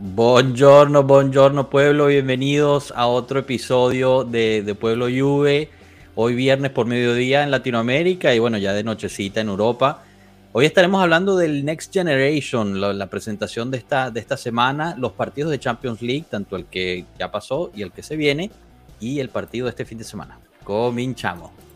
Buongiorno, buongiorno pueblo, bienvenidos a otro episodio de, de, Pueblo Juve. Hoy viernes por mediodía en Latinoamérica y bueno, ya de nochecita en Europa. Hoy estaremos hablando del Next Generation, la, presentación de esta, de esta semana, los partidos de Champions League, tanto el que ya pasó y el que se viene, y el partido de este fin de semana. Cominchamos.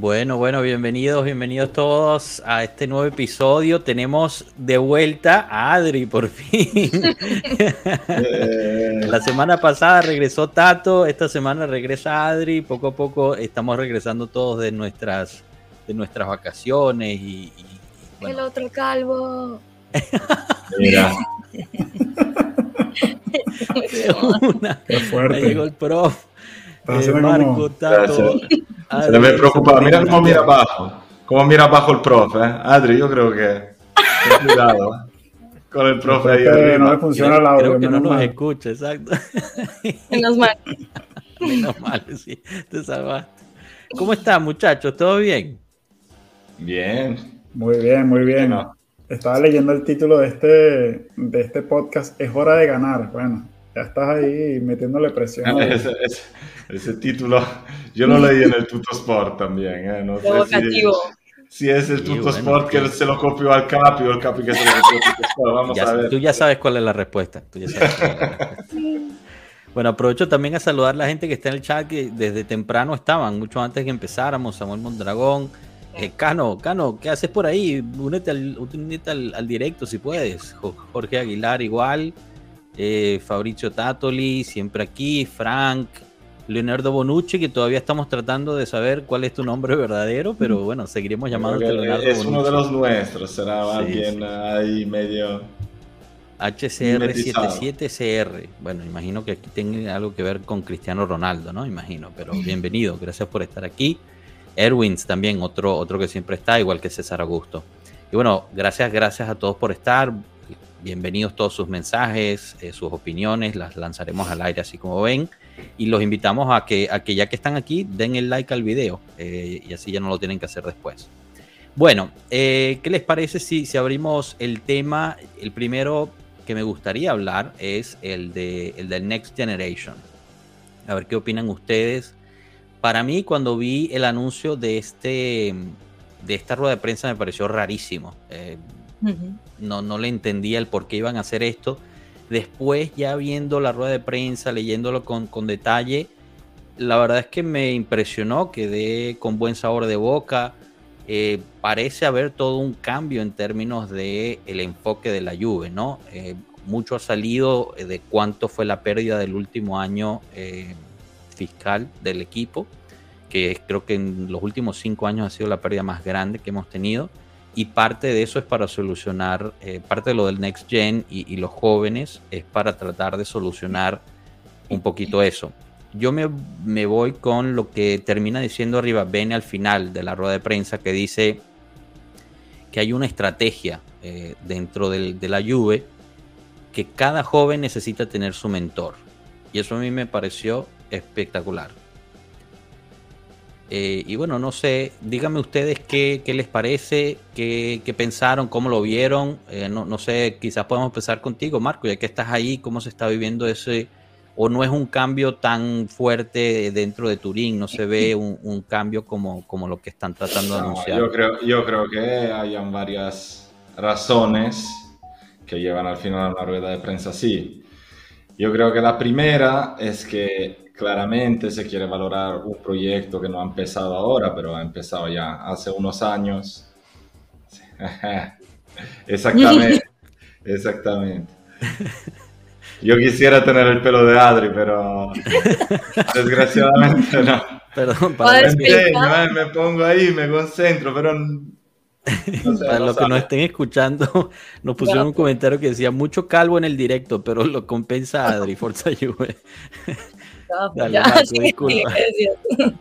Bueno, bueno, bienvenidos, bienvenidos todos a este nuevo episodio. Tenemos de vuelta a Adri por fin. La semana pasada regresó Tato, esta semana regresa Adri. Poco a poco estamos regresando todos de nuestras, de nuestras vacaciones y, y bueno. el otro calvo. Mira. Una, Ahí llegó el prof. Eh, Marco, Tato, Se le preocupa. Mira cómo mira abajo. Cómo mira abajo el profe. ¿eh? Adri, yo creo que. Ten cuidado. Con el profe ahí arriba. No le funciona el audio. Creo que no menos nos mal. escucha, exacto. Menos mal. Menos mal, sí, te salvaste. ¿Cómo están, muchachos? ¿Todo bien? Bien. Muy bien, muy bien. Bueno. Estaba leyendo el título de este, de este podcast. Es hora de ganar. Bueno, ya estás ahí metiéndole presión. Ese, ese- ese título yo lo leí en el Tutosport también. ¿eh? No sé si, es el Tutosport bueno, que se lo copió al Capi o el Capi que se lo copió al Tutosport. Vamos Ya- a ver. tú ya sabes cuál es la respuesta. tú ya sabes cuál es la respuesta. Bueno, aprovecho también a saludar a la gente que está en el chat, que desde temprano estaban, mucho antes que empezáramos. Samuel Mondragón, eh, Cano, Cano, ¿qué haces por ahí? Únete al, únete al, al directo si puedes. Jo- Jorge Aguilar igual, eh, Fabricio Tatoli, siempre aquí, Frank, Leonardo Bonucci, que todavía estamos tratando de saber cuál es tu nombre verdadero, pero bueno, seguiremos llamándote Leonardo es uno de los nuestros. Será Sí, alguien sí. ahí medio. HCR77CR. Bueno, imagino que aquí tiene algo que ver con Cristiano Ronaldo, ¿no? Imagino, pero bienvenido, gracias por estar aquí. Erwins también, otro, otro que siempre está, igual que César Augusto. Y bueno, gracias, gracias a todos por estar. Bienvenidos todos sus mensajes, eh, sus opiniones, las lanzaremos al aire así como ven. Y los invitamos a que, a que ya que están aquí, den el like al video eh, y así ya no lo tienen que hacer después. Bueno, eh, ¿qué les parece si, si abrimos el tema? El primero que me gustaría hablar es el, de, el Next Generation. A ver qué opinan ustedes. Para mí, cuando vi el anuncio de, este, de esta rueda de prensa, me pareció rarísimo. No, no le entendía el por qué iban a hacer esto. Después, ya viendo la rueda de prensa, leyéndolo con, con detalle, la verdad es que me impresionó, quedé con buen sabor de boca. Eh, parece haber todo un cambio en términos de el enfoque de la Juve, ¿no? Eh, mucho ha salido de cuánto fue la pérdida del último año eh, fiscal del equipo, que creo que en los últimos cinco años ha sido la pérdida más grande que hemos tenido y parte de eso es para solucionar, eh, parte de lo del Next Gen y, los jóvenes es para tratar de solucionar un poquito eso. Yo me, me voy con lo que termina diciendo arriba Bene al final de la rueda de prensa que dice que hay una estrategia eh, dentro del- de la Juve que cada joven necesita tener su mentor. Y eso a mí me pareció espectacular. Eh, y bueno, no sé, díganme ustedes qué, qué les parece, qué, qué pensaron, cómo lo vieron. Eh, no, no sé, quizás podemos empezar contigo, Marco, ya que estás ahí, cómo se está viviendo ese, o no es un cambio tan fuerte dentro de Turín, no se ve un, un cambio como, como lo que están tratando de No, anunciar. yo, creo, yo creo que hayan varias razones que llevan al final a una rueda de prensa así. Yo creo que la primera es que claramente se quiere valorar un proyecto que no ha empezado ahora, pero ha empezado ya hace unos años. Exactamente, exactamente. Yo quisiera tener el pelo de Adri, pero desgraciadamente no. Perdón, para es Me eh, me pongo ahí, me concentro, pero No sé, Para no los que nos estén escuchando, nos pusieron un comentario que decía mucho calvo en el directo, pero lo compensa Adri, Forza Juve. Dale, ya, Marco, sí, disculpa. sí, ¿qué decías?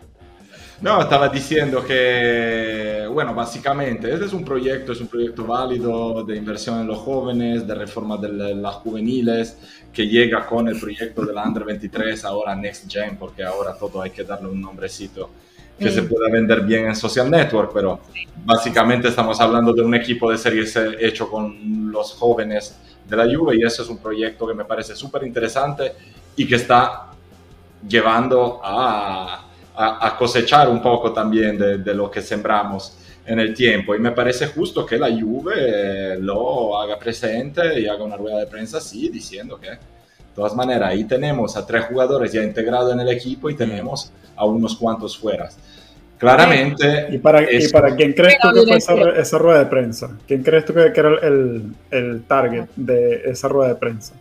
No, estaba diciendo que, bueno, básicamente, este es un proyecto, es un proyecto válido de inversión en los jóvenes, de reforma de la- las juveniles, que llega con el proyecto de la Under 23, ahora Next Gen, porque ahora todo hay que darle un nombrecito que Mm. se pueda vender bien en social network, pero básicamente estamos hablando de un equipo de series C hecho con los jóvenes de la Juve y eso es un proyecto que me parece súper interesante y que está llevando a, a- a cosechar un poco también de, de lo que sembramos en el tiempo y me parece justo que la Juve eh, lo haga presente y haga una rueda de prensa así diciendo que de todas maneras ahí tenemos a tres jugadores ya integrados en el equipo y tenemos a unos cuantos fuera. Claramente ¿Y para, ¿y Eso. para quién crees tú que fue esa, esa rueda de prensa? ¿Quién crees tú que, que era el, el target de esa rueda de prensa?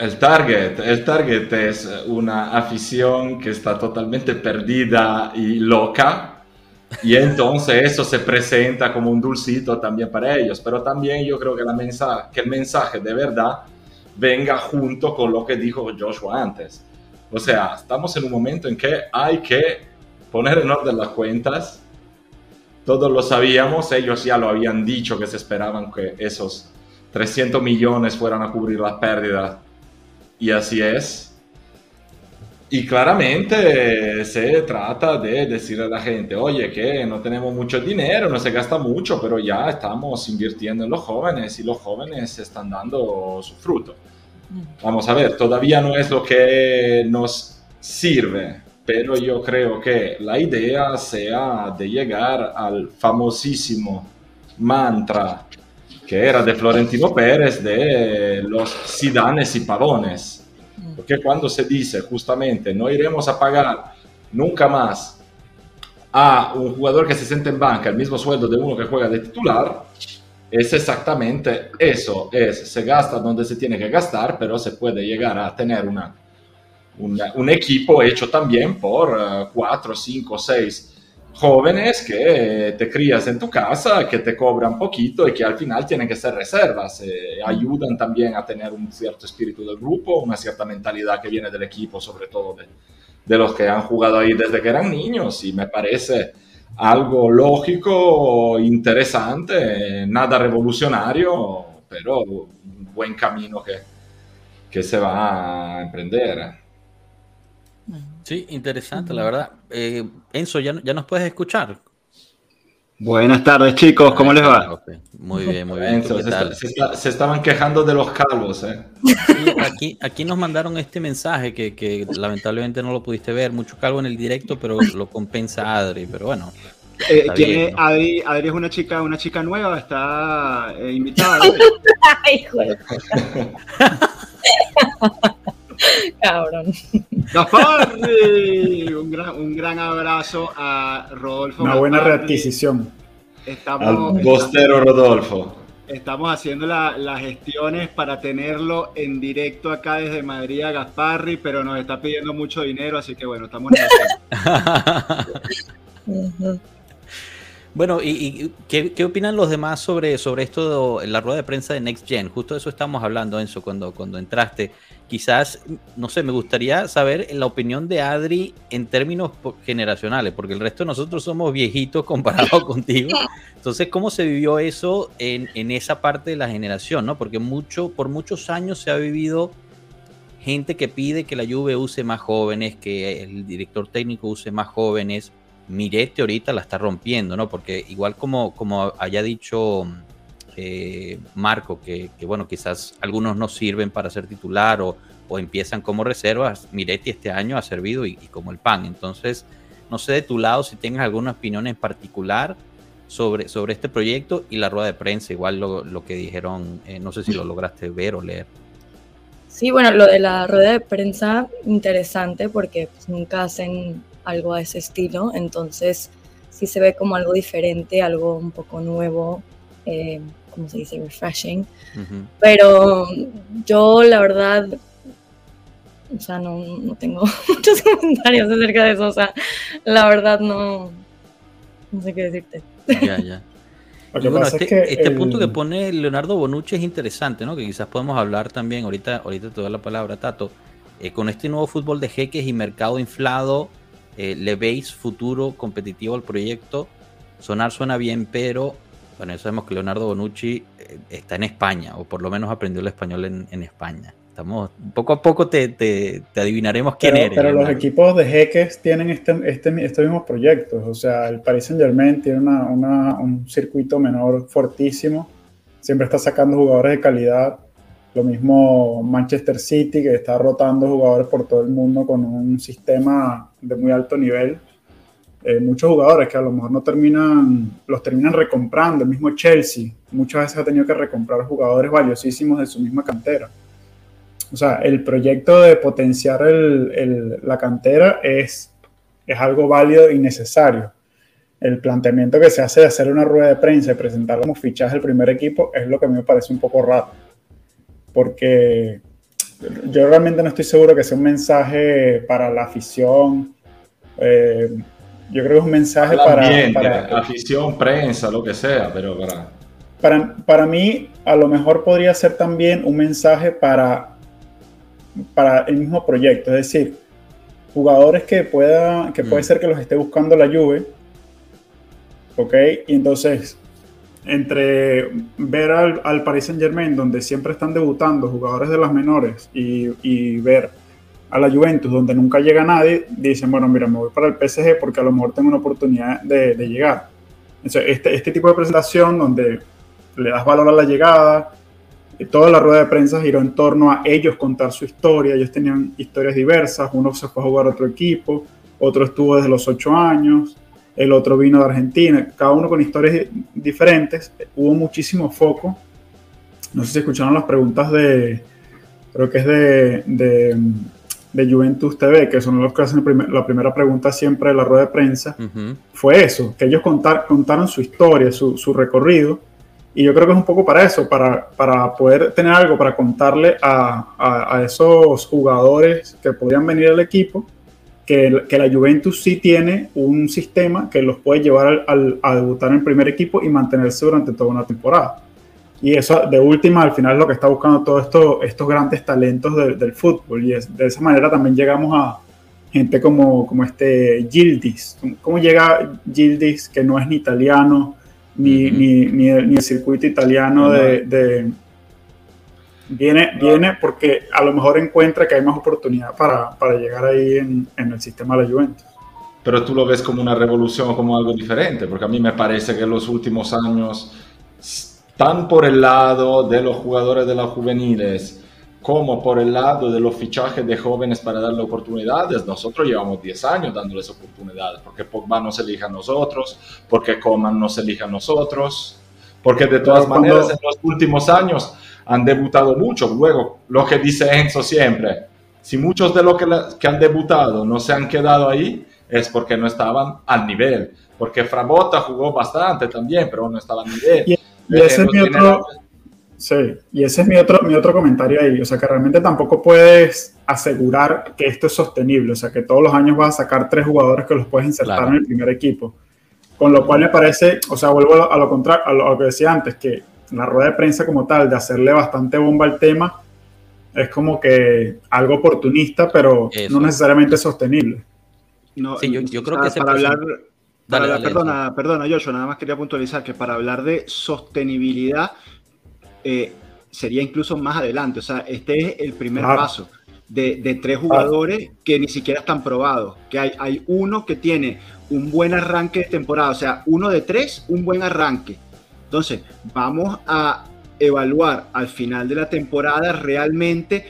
El target, el target es una afición que está totalmente perdida y loca y entonces eso se presenta como un dulcito también para ellos, pero también yo creo que, la mensa- que el mensaje de verdad venga junto con lo que dijo Joshua antes. O sea, estamos en un momento en que hay que poner en orden las cuentas. Todos lo sabíamos, ellos ya lo habían dicho que se esperaban que esos 300 millones fueran a cubrir las pérdidas y así es. Y claramente se trata de decirle a la gente, oye, que no tenemos mucho dinero, no se gasta mucho, pero ya estamos invirtiendo en los jóvenes y los jóvenes están dando su fruto. Vamos a ver, todavía no es lo que nos sirve, pero yo creo que la idea sea de llegar al famosísimo mantra que era de Florentino Pérez de los Sidanes y Pavones. Porque cuando se dice justamente no iremos a pagar nunca más a un jugador que se siente en banca el mismo sueldo de uno que juega de titular, es exactamente eso, es se gasta donde se tiene que gastar, pero se puede llegar a tener una, una- un equipo hecho también por eh, cuatro, cinco, seis jóvenes que te crías en tu casa, que te cobran poquito y que al final tienen que ser reservas. eh, ayudan también a tener un cierto espíritu del grupo, una cierta mentalidad que viene del equipo, sobre todo de, de los que han jugado ahí desde que eran niños. Y me parece algo lógico, interesante, nada revolucionario, pero un buen camino que, que se va a emprender. Sí, interesante, la verdad. Eh, Enzo, ¿ya, ¿ya nos puedes escuchar? Buenas tardes, chicos, ¿cómo les va? Ok, Muy bien, muy bien. ¿Tú Entonces, qué se, tal? está- se está- se estaban quejando de los calvos, ¿eh? Sí, aquí, aquí nos mandaron este mensaje que, que lamentablemente no lo pudiste ver, mucho calvo en el directo, pero lo compensa Adri, pero bueno. Eh, Está ¿quién bien, es? ¿no? Adri, Adri es una chica, una chica nueva, está eh, invitada. ¿no? Ay. Cabrón. ¡Gafarri! Un gran, un gran abrazo a Rodolfo. Una buena readquisición. Estamos, Al bostero Rodolfo. estamos haciendo la- las gestiones para tenerlo en directo acá desde Madrid a Gasparri, pero nos está pidiendo mucho dinero, así que bueno, estamos en. Bueno, ¿y, qué, opinan los demás sobre, sobre esto, de la rueda de prensa de Next Gen? Justo de eso estamos hablando, Enzo, cuando, cuando entraste. Quizás, no sé, me gustaría saber la opinión de Adri en términos generacionales, porque el resto de nosotros somos viejitos comparado contigo. Entonces, ¿cómo se vivió eso en, en esa parte de la generación? ¿no? Porque mucho, por muchos años se ha vivido gente que pide que la Juve use más jóvenes, que el director técnico use más jóvenes. Miretti ahorita la está rompiendo, ¿no? Porque igual como, como haya dicho eh, Marco, que, bueno, quizás algunos no sirven para ser titular o, o empiezan como reservas, Miretti este año ha servido y, y como el pan. Entonces, no sé de tu lado si tengas alguna opinión en particular sobre, sobre este proyecto y la rueda de prensa, igual lo, lo que dijeron, eh, no sé si lo lograste ver o leer. Sí, bueno, lo de la rueda de prensa, interesante porque pues, nunca hacen algo a ese estilo, entonces sí se ve como algo diferente, algo un poco nuevo, eh, ¿cómo se dice? Refreshing. Ujú. Pero yo, la verdad, o sea, no, no tengo muchos comentarios acerca de eso, o sea, la verdad no, no sé qué decirte. Ya, ya. este, este punto que pone Leonardo Bonucci es interesante, ¿no? Que quizás podemos hablar también, ahorita, ahorita te doy la palabra, Tato. Eh, con este nuevo fútbol de jeques y mercado inflado, eh, ¿le veis futuro competitivo al proyecto? Sonar suena bien, pero bueno, ya sabemos que Leonardo Bonucci eh, está en España, o por lo menos aprendió el español en, España. Estamos, poco a poco te, te, adivinaremos quién pero, eres. Pero los equipos de jeques tienen este, este, estos mismos proyectos. O sea, el Paris Saint Germain tiene una, una, un circuito menor fortísimo. Siempre está sacando jugadores de calidad. Lo mismo Manchester City, que está rotando jugadores por todo el mundo con un sistema de muy alto nivel. Eh, muchos jugadores que a lo mejor no terminan, los terminan recomprando, el mismo Chelsea, muchas veces ha tenido que recomprar jugadores valiosísimos de su misma cantera. O sea, el proyecto de potenciar la cantera es, es algo válido y necesario. El planteamiento que se hace de hacer una rueda de prensa y presentar como fichaje el primer equipo es lo que a mí me parece un poco raro. Porque yo realmente no estoy seguro que sea un mensaje para la afición. Eh, yo creo que es un mensaje para, para, afición, prensa, lo que sea, pero para... para... Para mí, a lo mejor podría ser también un mensaje para, para el mismo proyecto, es decir, jugadores que pueda, que puede mm. ser que los esté buscando la Juve, ¿ok? Y entonces, entre ver al, al Paris Saint Germain, donde siempre están debutando jugadores de las menores, y, y ver a la Juventus, donde nunca llega nadie, dicen, bueno, mira, me voy para el PSG porque a lo mejor tengo una oportunidad de, llegar. Entonces, este, este tipo de presentación donde le das valor a la llegada, toda la rueda de prensa giró en torno a ellos contar su historia, ellos tenían historias diversas, uno se fue a jugar a otro equipo, otro estuvo desde los ocho años, el otro vino de Argentina, cada uno con historias diferentes, hubo muchísimo foco, no sé si escucharon las preguntas de, creo que es de de Juventus TV, que son los que hacen la primera pregunta siempre de la rueda de prensa, fue eso, que ellos contar, contaron su historia, su, su, recorrido, y yo creo que es un poco para eso, para, para poder tener algo para contarle a, a, esos jugadores que podrían venir al equipo, que, que, la Juventus sí tiene un sistema que los puede llevar al, a debutar en el primer equipo y mantenerse durante toda una temporada. Y eso, de última, al final es lo que está buscando todos esto, estos grandes talentos del fútbol. Y es, de esa manera también llegamos a gente como, como este Gildis. ¿Cómo llega Gildis, que no es ni italiano, ni, ni, ni, el, circuito italiano de, Viene, viene porque a lo mejor encuentra que hay más oportunidad para, para llegar ahí en, en, el sistema de la Juventus. Pero tú lo ves como una revolución o como algo diferente, porque a mí me parece que en los últimos años tan por el lado de los jugadores de las juveniles como por el lado de los fichajes de jóvenes para darle oportunidades, nosotros llevamos 10 años dándoles oportunidades, porque Pogba no se elija a nosotros, porque Coman no se elija a nosotros, porque de todas maneras en los últimos años han debutado muchos. Luego, lo que dice Enzo siempre, si muchos de los que, que han debutado no se han quedado ahí, es porque no estaban al nivel, porque Frabotta jugó bastante también, pero no estaba al nivel. Y ese, es mi otro, sí, y ese es mi otro, mi otro comentario ahí. O sea, que realmente tampoco puedes asegurar que esto es sostenible. O sea, que todos los años vas a sacar tres jugadores que los puedes insertar en el primer equipo. Con lo cual me parece, o sea, vuelvo a lo, contrario, a lo, que decía antes, que la rueda de prensa como tal, de hacerle bastante bomba al tema, es como que algo oportunista, pero no necesariamente sostenible. No, sí, yo, creo que para hablar, perdona, perdona, Joshua, nada más quería puntualizar que para hablar de sostenibilidad eh, sería incluso más adelante. O sea, este es el primer paso de, tres jugadores que ni siquiera están probados. Que hay, hay uno que tiene un buen arranque de temporada, o sea, uno de tres, un buen arranque. Entonces, vamos a evaluar al final de la temporada realmente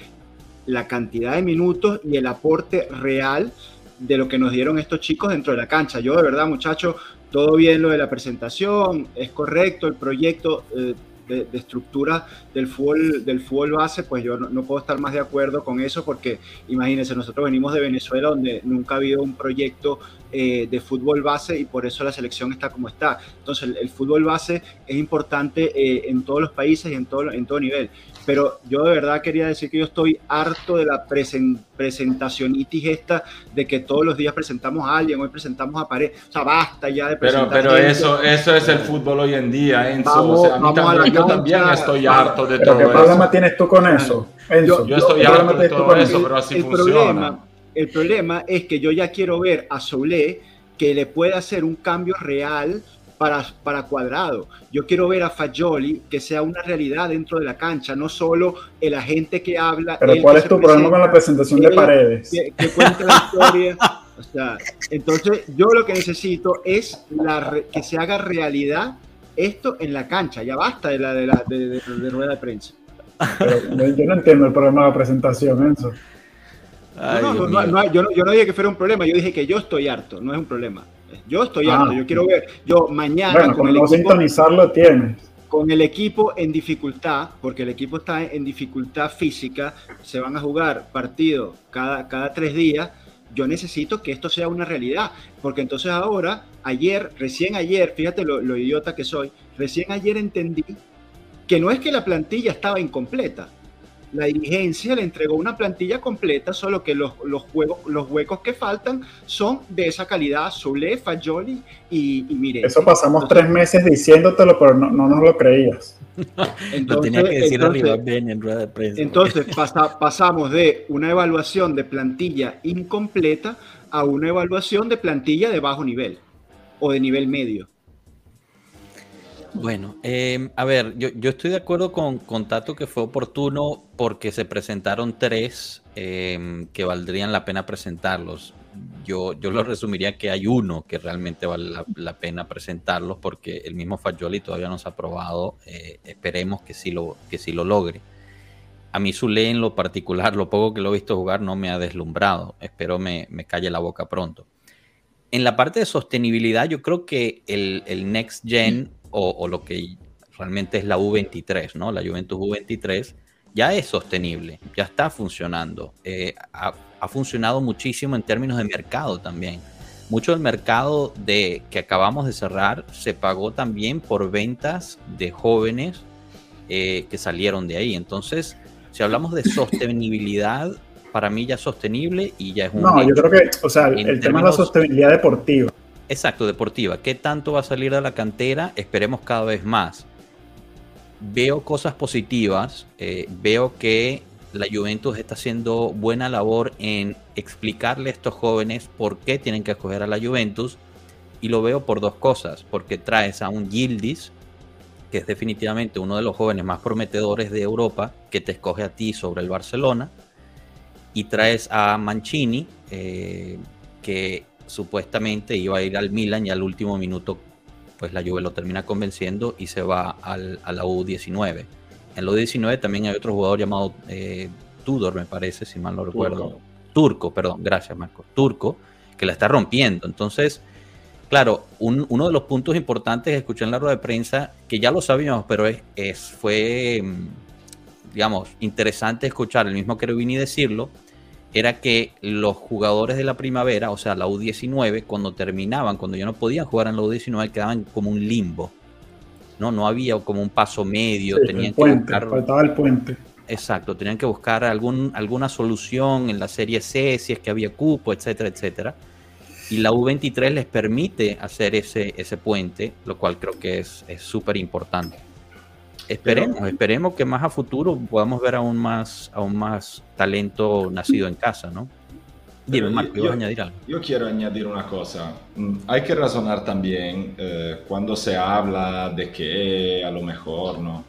la cantidad de minutos y el aporte real de lo que nos dieron estos chicos dentro de la cancha. Yo de verdad, muchachos, todo bien lo de la presentación, es correcto el proyecto eh, de, estructura del fútbol, del fútbol base, pues yo no, puedo estar más de acuerdo con eso porque imagínense, nosotros venimos de Venezuela donde nunca ha habido un proyecto eh, de fútbol base y por eso la selección está como está. Entonces el, fútbol base es importante eh, en todos los países y en todo, en todo nivel. Pero yo de verdad quería decir que yo estoy harto de la presentacionitis esta de que todos los días presentamos a alguien, hoy presentamos a pared. O sea, basta ya de presentar. Pero, pero eso, eso es el fútbol hoy en día, Enzo. o sea, a mí también, yo también estoy harto de todo ¿Qué problema tienes tú con eso? Enzo? Yo, estoy harto de todo eso, pero así funciona. el problema es que yo ya quiero ver a Soule que le puede hacer un cambio real para, para Cuadrado. Yo quiero ver a Fagioli que sea una realidad dentro de la cancha, no solo el agente que habla. Pero ¿cuál es tu problema con la presentación de Paredes? Que, cuente la historia. entonces, yo lo que necesito es la, que se haga realidad esto en la cancha. Ya basta de la de, la, de, rueda de prensa. yo no entiendo el problema de la presentación, eso. yo, yo no dije que fuera un problema, yo dije que yo estoy harto, no es un problema. Yo estoy ah, harto, yo quiero ver, yo mañana con el equipo, sintonizarlo tienes. Con el equipo en dificultad, porque el equipo está en dificultad física, se van a jugar partidos cada, cada tres días, yo necesito que esto sea una realidad, porque entonces ahora, ayer, recién ayer, fíjate lo, lo idiota que soy, recién ayer entendí que no es que la plantilla estaba incompleta, la dirigencia le entregó una plantilla completa, solo que los, los, juegos, los huecos que faltan son de esa calidad, Zule, Fagioli y, y mire. Eso pasamos tres meses diciéndotelo, pero no, no nos lo creías. Entonces, tenía que decir entonces, en rueda de prensa. Entonces pasamos de una evaluación de plantilla incompleta a una evaluación de plantilla de bajo nivel o de nivel medio. Bueno, em, a ver, yo, estoy de acuerdo con, con, Tato que fue oportuno porque se presentaron tres em, que valdrían la pena presentarlos. Yo, yo lo resumiría que hay uno que realmente vale la, pena presentarlos porque el mismo Fagioli todavía no se ha probado. Eh, esperemos que sí, lo, que sí lo logre. A mí Zule en lo particular, lo poco que lo he visto jugar no me ha deslumbrado. Espero me, me calle la boca pronto. En la parte de sostenibilidad, yo creo que el, el Next Gen o, lo que realmente es la U23, ¿no? La Juventus U23, ya es sostenible, ya está funcionando. Eh, ha, funcionado muchísimo en términos de mercado también. Mucho del mercado de, que acabamos de cerrar se pagó también por ventas de jóvenes eh, que salieron de ahí. Entonces, si hablamos de sostenibilidad, para mí ya es sostenible y ya es un... No, yo creo que, o sea, el tema de la sostenibilidad deportiva. Exacto, deportiva. ¿Qué tanto va a salir de la cantera? Esperemos cada vez más. Veo cosas positivas. Eh, veo que la Juventus está haciendo buena labor en explicarle a estos jóvenes por qué tienen que escoger a la Juventus. Y lo veo por dos cosas. Porque traes a un Gildis, que es definitivamente uno de los jóvenes más prometedores de Europa, que te escoge a ti sobre el Barcelona. Y traes a Mancini, eh, que supuestamente iba a ir al Milan y al último minuto pues la Juve lo termina convenciendo y se va al, a la U19. En la U19 también hay otro jugador llamado eh, Tudor, me parece, si mal no recuerdo. Turco, perdón, gracias Marco. Turco, que la está rompiendo. Entonces, claro, uno de los puntos importantes que escuché en la rueda de prensa, que ya lo sabíamos, pero es, es fue, mm, digamos, interesante escuchar el mismo Cherubini decirlo, era que los jugadores de la primavera, o sea, la U19, cuando terminaban, cuando ya no podían jugar en la U19, quedaban como un limbo. No, no había como un paso medio, tenían que buscar, faltaba el puente. Exacto, tenían que buscar algún, alguna solución en la serie C, si es que había cupo, etcétera, etcétera. Y la U23 les permite hacer ese, ese puente, lo cual creo que es súper importante. Esperemos, esperemos que más a futuro podamos ver aún más, aún más talento nacido en casa, ¿no? Dime, Marco, yo, añadir algo? Yo quiero añadir una cosa. Mm, hay que razonar también eh, cuando se habla de que a lo mejor no,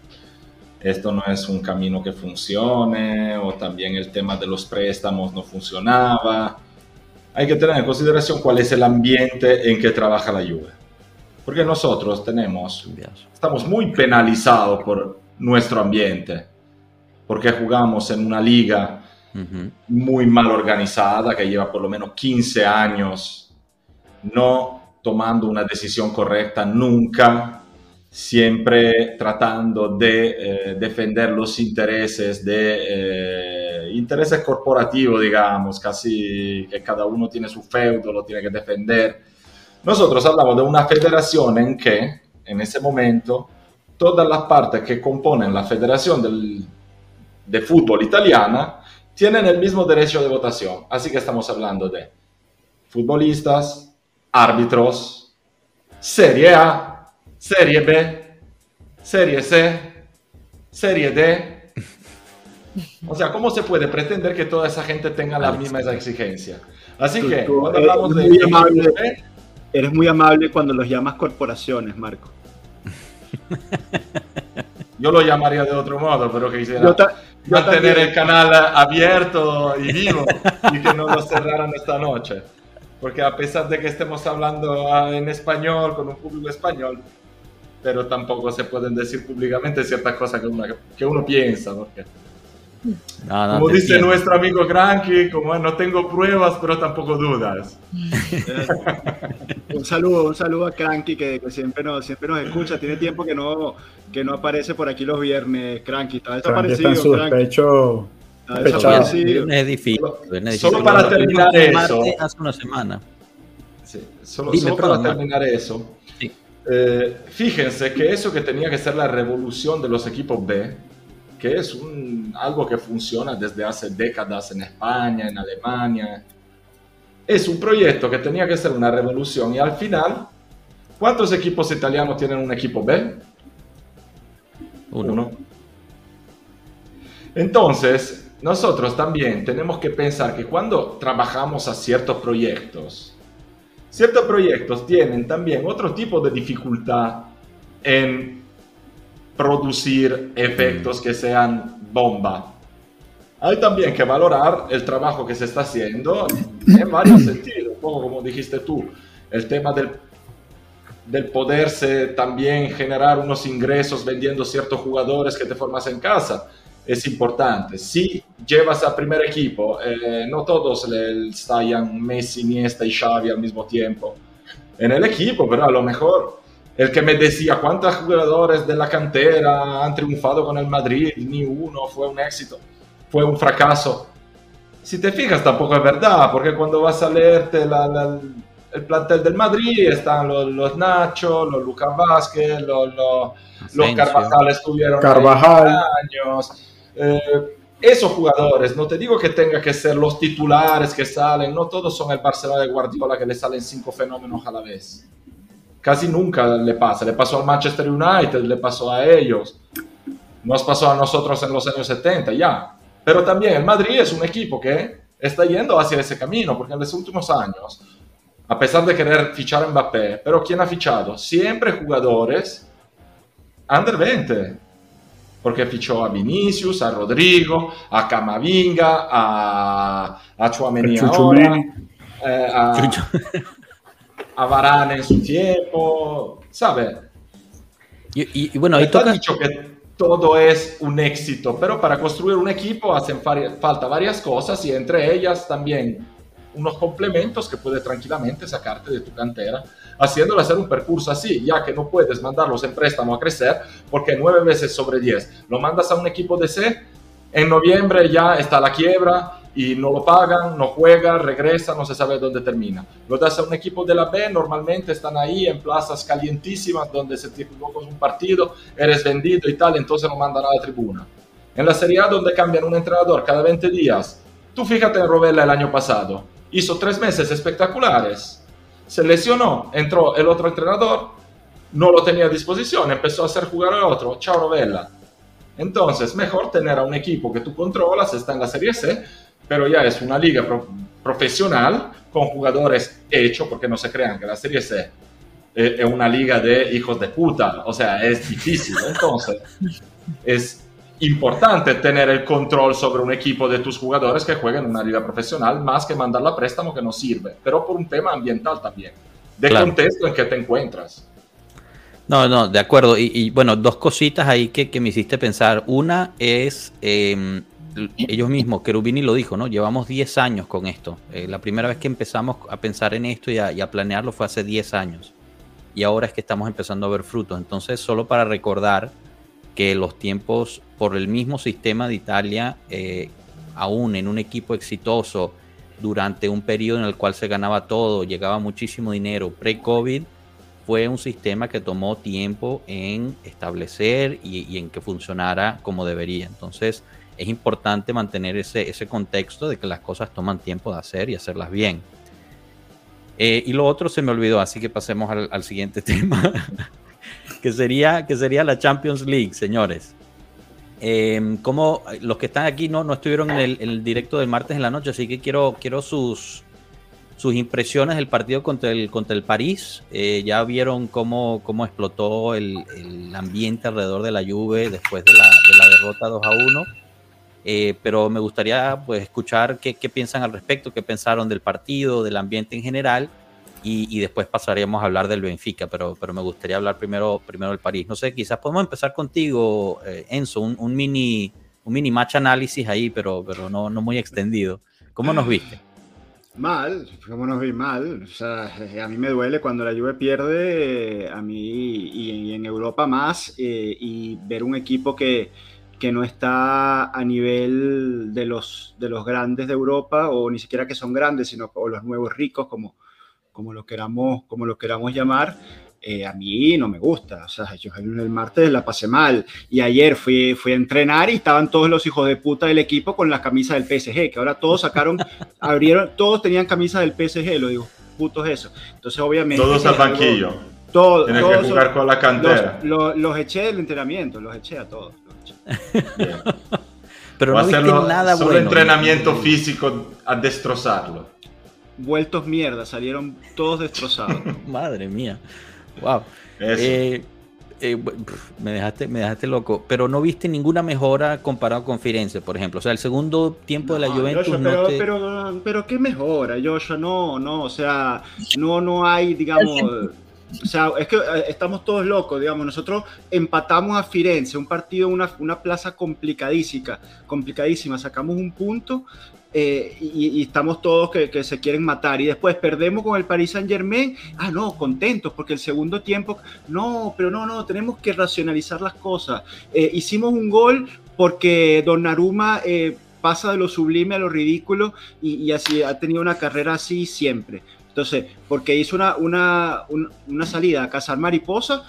esto no es un camino que funcione o también el tema de los préstamos no funcionaba. Hay que tener en consideración cuál es el ambiente en que trabaja la Juve. Porque nosotros tenemos, estamos muy penalizados por nuestro ambiente, porque jugamos en una liga muy mal organizada, que lleva por lo menos 15 años no tomando una decisión correcta nunca, siempre tratando de eh, defender los intereses de eh, intereses corporativos, digamos, casi que cada uno tiene su feudo, lo tiene que defender nosotros hablamos de una federación en que, en ese momento, todas las partes que componen la federación del, de fútbol italiana tienen el mismo derecho de votación. Así que estamos hablando de futbolistas, árbitros, Serie A, Serie B, Serie C, Serie D. O sea, ¿cómo se puede pretender que toda esa gente tenga la misma exigencia? Así que, cuando hablamos de... eres muy amable cuando los llamas corporaciones, Marco. Yo lo llamaría de otro modo, pero que quisiera mantener el canal abierto y vivo y que no lo cerraran esta noche. Porque a pesar de que estemos hablando ah, en español, con un público español, pero tampoco se pueden decir públicamente ciertas cosas que uno, que uno piensa. Porque como dice nuestro amigo Cranky, como no tengo pruebas, pero tampoco dudas. un saludo, un saludo a Cranky que, siempre, nos, siempre nos escucha. Tiene tiempo que no, que no aparece por aquí los viernes. Cranky está desaparecido. Está en su despecho. Es difícil. Solo, para terminar eso. Hace una semana. solo, para terminar eso. Eh, fíjense que eso que tenía que ser la revolución de los equipos B que es un, algo que funciona desde hace décadas en España, en Alemania. Es un proyecto que tenía que ser una revolución y al final, ¿cuántos equipos italianos tienen un equipo B? Uno. Entonces, nosotros también tenemos que pensar que cuando trabajamos a ciertos proyectos, ciertos proyectos tienen también otro tipo de dificultad en producir efectos mm. que sean bomba. Hay también que valorar el trabajo que se está haciendo en varios sentidos, un poco como dijiste tú, el tema del, del poderse también generar unos ingresos vendiendo ciertos jugadores que te formas en casa es importante. Si llevas al primer equipo, eh, no todos le estallan Messi, Iniesta y Xavi al mismo tiempo en el equipo, pero a lo mejor el que me decía cuántos jugadores de la cantera han triunfado con el Madrid, ni uno fue un éxito, fue un fracaso. Si te fijas, tampoco es verdad, porque cuando vas a leerte el plantel del Madrid están los, Nacho, los Lucas Vázquez, los, los, Carvajal estuvieron Carvajal. años. Eh, esos jugadores, no te digo que tenga que ser los titulares que salen, no todos son el Barcelona de Guardiola que le salen cinco fenómenos a la vez casi nunca le pasa. Le pasó al Manchester United, le pasó a ellos, nos pasó a nosotros en los años 70 ya. Pero también el Madrid es un equipo que está yendo hacia ese camino, porque en los últimos años, a pesar de querer fichar a Mbappé, pero ¿quién ha fichado? Siempre jugadores under 20. Porque fichó a Vinicius, a Rodrigo, a Camavinga, a, a Chouameni ahora, eh, a, a Varane en su tiempo, ¿sabe? Y, bueno, ahí toca... dicho que todo es un éxito, pero para construir un equipo hacen falta varias cosas y entre ellas también unos complementos que puedes tranquilamente sacarte de tu cantera, haciéndolo hacer un percurso así, ya que no puedes mandarlos en préstamo a crecer, porque nueve veces sobre diez lo mandas a un equipo de C, en noviembre ya está la quiebra, y no lo pagan, no juega, regresa, no se sabe dónde termina. Lo das a un equipo de la B, normalmente están ahí en plazas calientísimas donde se te equivocas un partido, eres vendido y tal, entonces no mandan a la tribuna. En la Serie A, donde cambian un entrenador cada 20 días, tú fíjate en Rovella el año pasado, hizo tres meses espectaculares, se lesionó, entró el otro entrenador, no lo tenía a disposición, empezó a hacer jugar al otro, chao Rovella. Entonces, mejor tener a un equipo que tú controlas, está en la Serie C, pero ya es una liga profesional con jugadores hechos, porque no se crean que la Serie C eh, es una liga de hijos de puta, o sea, es difícil. Entonces, es importante tener el control sobre un equipo de tus jugadores que jueguen en una liga profesional, más que mandarla a préstamo que no sirve, pero por un tema ambiental también, de contexto en que te encuentras. No, no, de acuerdo. Y, bueno, dos cositas ahí que, que, me hiciste pensar. Una es em, ellos mismos, Cherubini lo dijo, ¿no? Llevamos 10 años con esto. Eh, la primera vez que empezamos a pensar en esto y a, planearlo fue hace 10 años. Y ahora es que estamos empezando a ver frutos. Entonces, solo para recordar que los tiempos por el mismo sistema de Italia, eh, aún en un equipo exitoso, durante un periodo en el cual se ganaba todo, llegaba muchísimo dinero, pre-COVID, fue un sistema que tomó tiempo en establecer y en que funcionara como debería. Entonces, es importante mantener ese, ese contexto de que las cosas toman tiempo de hacer y hacerlas bien. Eh, y lo otro se me olvidó, así que pasemos al, siguiente tema, que, sería, que sería la Champions League, señores. Eh, como los que están aquí no, no estuvieron en el, directo del martes en la noche, así que quiero, quiero sus, sus impresiones del partido contra el, contra el París. Eh, ya vieron cómo, cómo explotó el, el, ambiente alrededor de la Juve después de la, de la derrota 2 a 1. Eh, pero me gustaría pues, escuchar qué, qué, piensan al respecto, qué pensaron del partido, del ambiente en general, y, y, después pasaríamos a hablar del Benfica, pero, pero me gustaría hablar primero, primero del París. No sé, quizás podemos empezar contigo, eh, Enzo, un, un, mini, un mini match análisis ahí, pero, pero no, no muy extendido. ¿Cómo nos viste? Mal, ¿cómo nos vi mal? O sea, a mí me duele cuando la Juve pierde, a mí y, en Europa más, eh, y ver un equipo que, que, no está a nivel de los, de los grandes de Europa, o ni siquiera que son grandes, sino o los nuevos ricos, como, como, lo, queramos, como lo queramos llamar, eh, a mí no me gusta. O sea, yo el martes la pasé mal. Y ayer fui, fui a entrenar y estaban todos los hijos de puta del equipo con la camisa del PSG, que ahora todos sacaron, abrieron, todos tenían camisa del PSG, lo digo, putos eso. Entonces, obviamente. Todos al banquillo. Todo, Tienes que jugar con la cantera. Los, los, eché del entrenamiento, los eché a todos. Pero no viste nada solo bueno. entrenamiento físico a destrozarlo. Vueltos mierda, salieron todos destrozados. Madre mía. Wow. Eh, eh, me, dejaste, me dejaste loco. Pero no viste ninguna mejora comparado con Firenze, por ejemplo. O sea, el segundo tiempo de la Juventus. Joshua, pero, te... pero, pero, qué mejora, Joshua. No, no. O sea, no, no hay, digamos. O sea, es que eh, estamos todos locos, digamos. Nosotros empatamos a Firenze, un partido, una, una plaza complicadísima, complicadísima. Sacamos un punto eh, y, estamos todos que, que, se quieren matar y después perdemos con el Paris Saint Germain, ah no, contentos porque el segundo tiempo, no, pero no, no, tenemos que racionalizar las cosas. Eh, hicimos un gol porque Donnarumma eh, pasa de lo sublime a lo ridículo y, y, así ha tenido una carrera así siempre. Entonces, porque hizo una, una, una, una salida a cazar mariposa,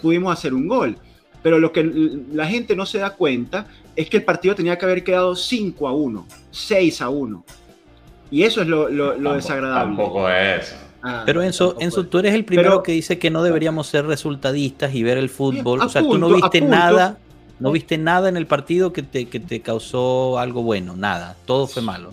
pudimos hacer un gol. Pero lo que la gente no se da cuenta es que el partido tenía que haber quedado 5 a 1, 6 a 1. Y eso es lo, lo, lo desagradable. Tampoco es. Ah, pero Enzo, Enzo, tú eres el primero pero, que dice que no deberíamos ser resultadistas y ver el fútbol. o sea, punto, tú no viste nada, no viste nada en el partido que te, que te causó algo bueno, nada. Todo fue malo.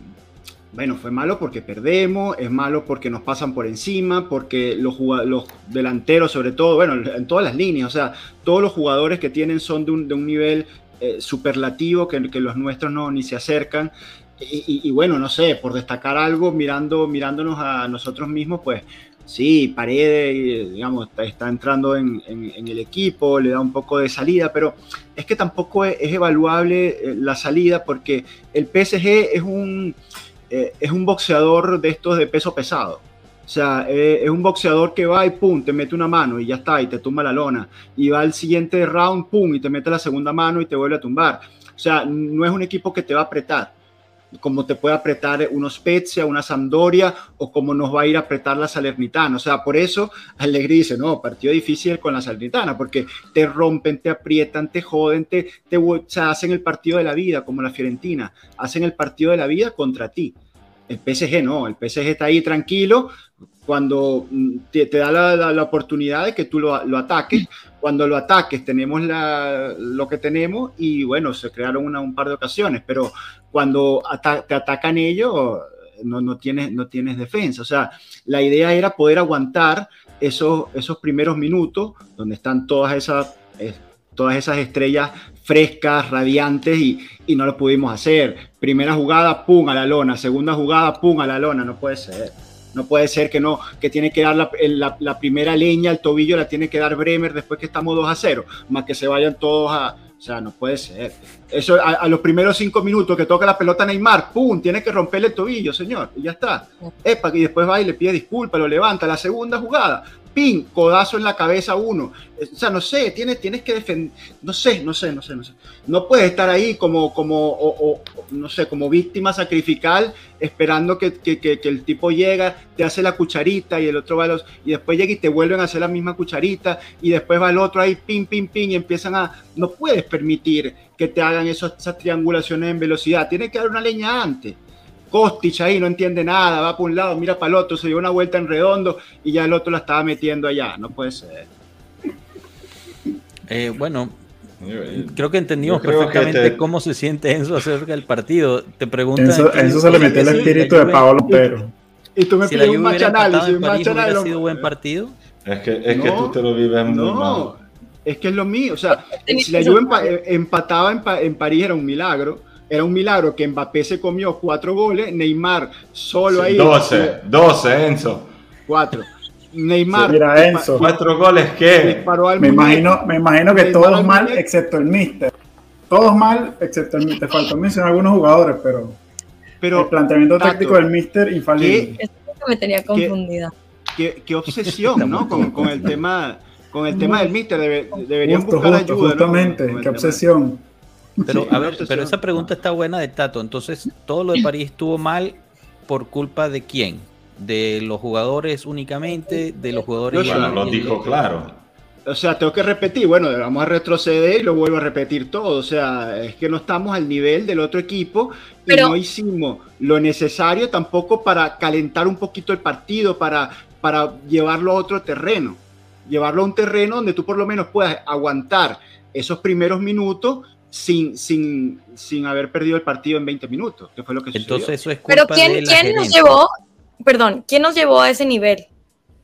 Bueno, fue malo porque perdemos, es malo porque nos pasan por encima, porque los, los delanteros, sobre todo, bueno, en todas las líneas, o sea, todos los jugadores que tienen son de un, de un nivel eh, superlativo que, que, los nuestros no ni se acercan. Y, bueno, no sé, por destacar algo, mirando, mirándonos a nosotros mismos, pues sí, Paredes, digamos, está, está entrando en, en, en, el equipo, le da un poco de salida, pero es que tampoco es, es evaluable eh, la salida porque el PSG es un, eh, es un boxeador de estos de peso pesado. O sea, eh, es un boxeador que va y pum, te mete una mano y ya está, y te tumba la lona. Y va al siguiente round, pum, y te mete la segunda mano y te vuelve a tumbar. O sea, no es un equipo que te va a apretar, como te puede apretar una Spezia, una Sampdoria, o como nos va a ir a apretar la Salernitana. O sea, por eso Allegri dice, no, partido difícil con la Salernitana, porque te rompen, te aprietan, te joden, te, te o sea, hacen el partido de la vida, como la Fiorentina, hacen el partido de la vida contra ti. El PSG no, el PSG está ahí tranquilo cuando te, te da la, la, la, oportunidad de que tú lo, lo, ataques. Cuando lo ataques tenemos la, lo que tenemos y bueno, se crearon una, un par de ocasiones, pero cuando ata te atacan ellos no, no, tienes, no tienes defensa. O sea, la idea era poder aguantar esos, esos primeros minutos donde están todas esas, eh, todas esas estrellas frescas, radiantes y, y, no lo pudimos hacer. Primera jugada, pum, a la lona. Segunda jugada, pum, a la lona. No puede ser. No puede ser que no, que tiene que dar la, la, la primera leña, el tobillo la tiene que dar Bremer después que estamos 2 a 0, más que se vayan todos a, o sea, no puede ser. Eso a, a, los primeros cinco minutos que toca la pelota Neymar, ¡pum! Tiene que romperle el tobillo, señor. Y ya está. Epa, y después va y le pide disculpas, lo levanta. La segunda jugada, pin, codazo en la cabeza uno. O sea, no sé, tienes, tienes que defender, no sé, no sé, no sé, no sé. No puedes estar ahí como, como, o, no sé, como víctima sacrificial esperando que, que, que, el tipo llega, te hace la cucharita y el otro va los, y después llega y te vuelven a hacer la misma cucharita y después va el otro ahí, pin, pin, pin, y empiezan a, no puedes permitir que te hagan esas triangulaciones en velocidad, tienes que dar una leña antes. Kostic ahí no entiende nada, va para un lado, mira para el otro, se dio una vuelta en redondo y ya el otro la estaba metiendo allá. No puede ser. Eh, bueno, creo que entendimos perfectamente cómo se siente Enzo acerca del partido. Te preguntan. Enzo, se le metió el espíritu de Paolo Pero. Y tú me si pides un match análisis. Un match análisis. sido buen partido? Es que, es que tú te lo vives muy no. mal. Es que es lo mío. O sea, si la Juve empataba en, en París era un milagro era un milagro que Mbappé se comió cuatro goles, Neymar solo ahí. 12, 12, Enzo. Cuatro. Neymar. mira, Enzo. ¿Cuatro goles qué? Me imagino, me imagino que todos mal, excepto el Mister. Todos mal, excepto el Mister. Faltó mencionar algunos jugadores, pero, pero el planteamiento táctico del Mister infalible. Esto me tenía confundida. Qué, qué, obsesión, ¿no? Con, con, el tema, con el tema del Mister. deberían buscar ayuda. Justamente, qué obsesión. Pero, a ver, pero esa pregunta está buena de Tato. Entonces, todo lo de París estuvo mal por culpa de quién? ¿De los jugadores únicamente? ¿De los jugadores? Bueno, lo dijo claro. O sea, tengo que repetir, bueno, vamos a retroceder y lo vuelvo a repetir todo. O sea, es que no estamos al nivel del otro equipo y no hicimos lo necesario tampoco para calentar un poquito el partido, para, para llevarlo a otro terreno. Llevarlo a un terreno donde tú por lo menos puedas aguantar esos primeros minutos sin, sin, sin haber perdido el partido en 20 minutos, que fue lo que Entonces eso es culpa Pero ¿quién, ¿quién nos llevó, perdón, quién nos llevó a ese nivel?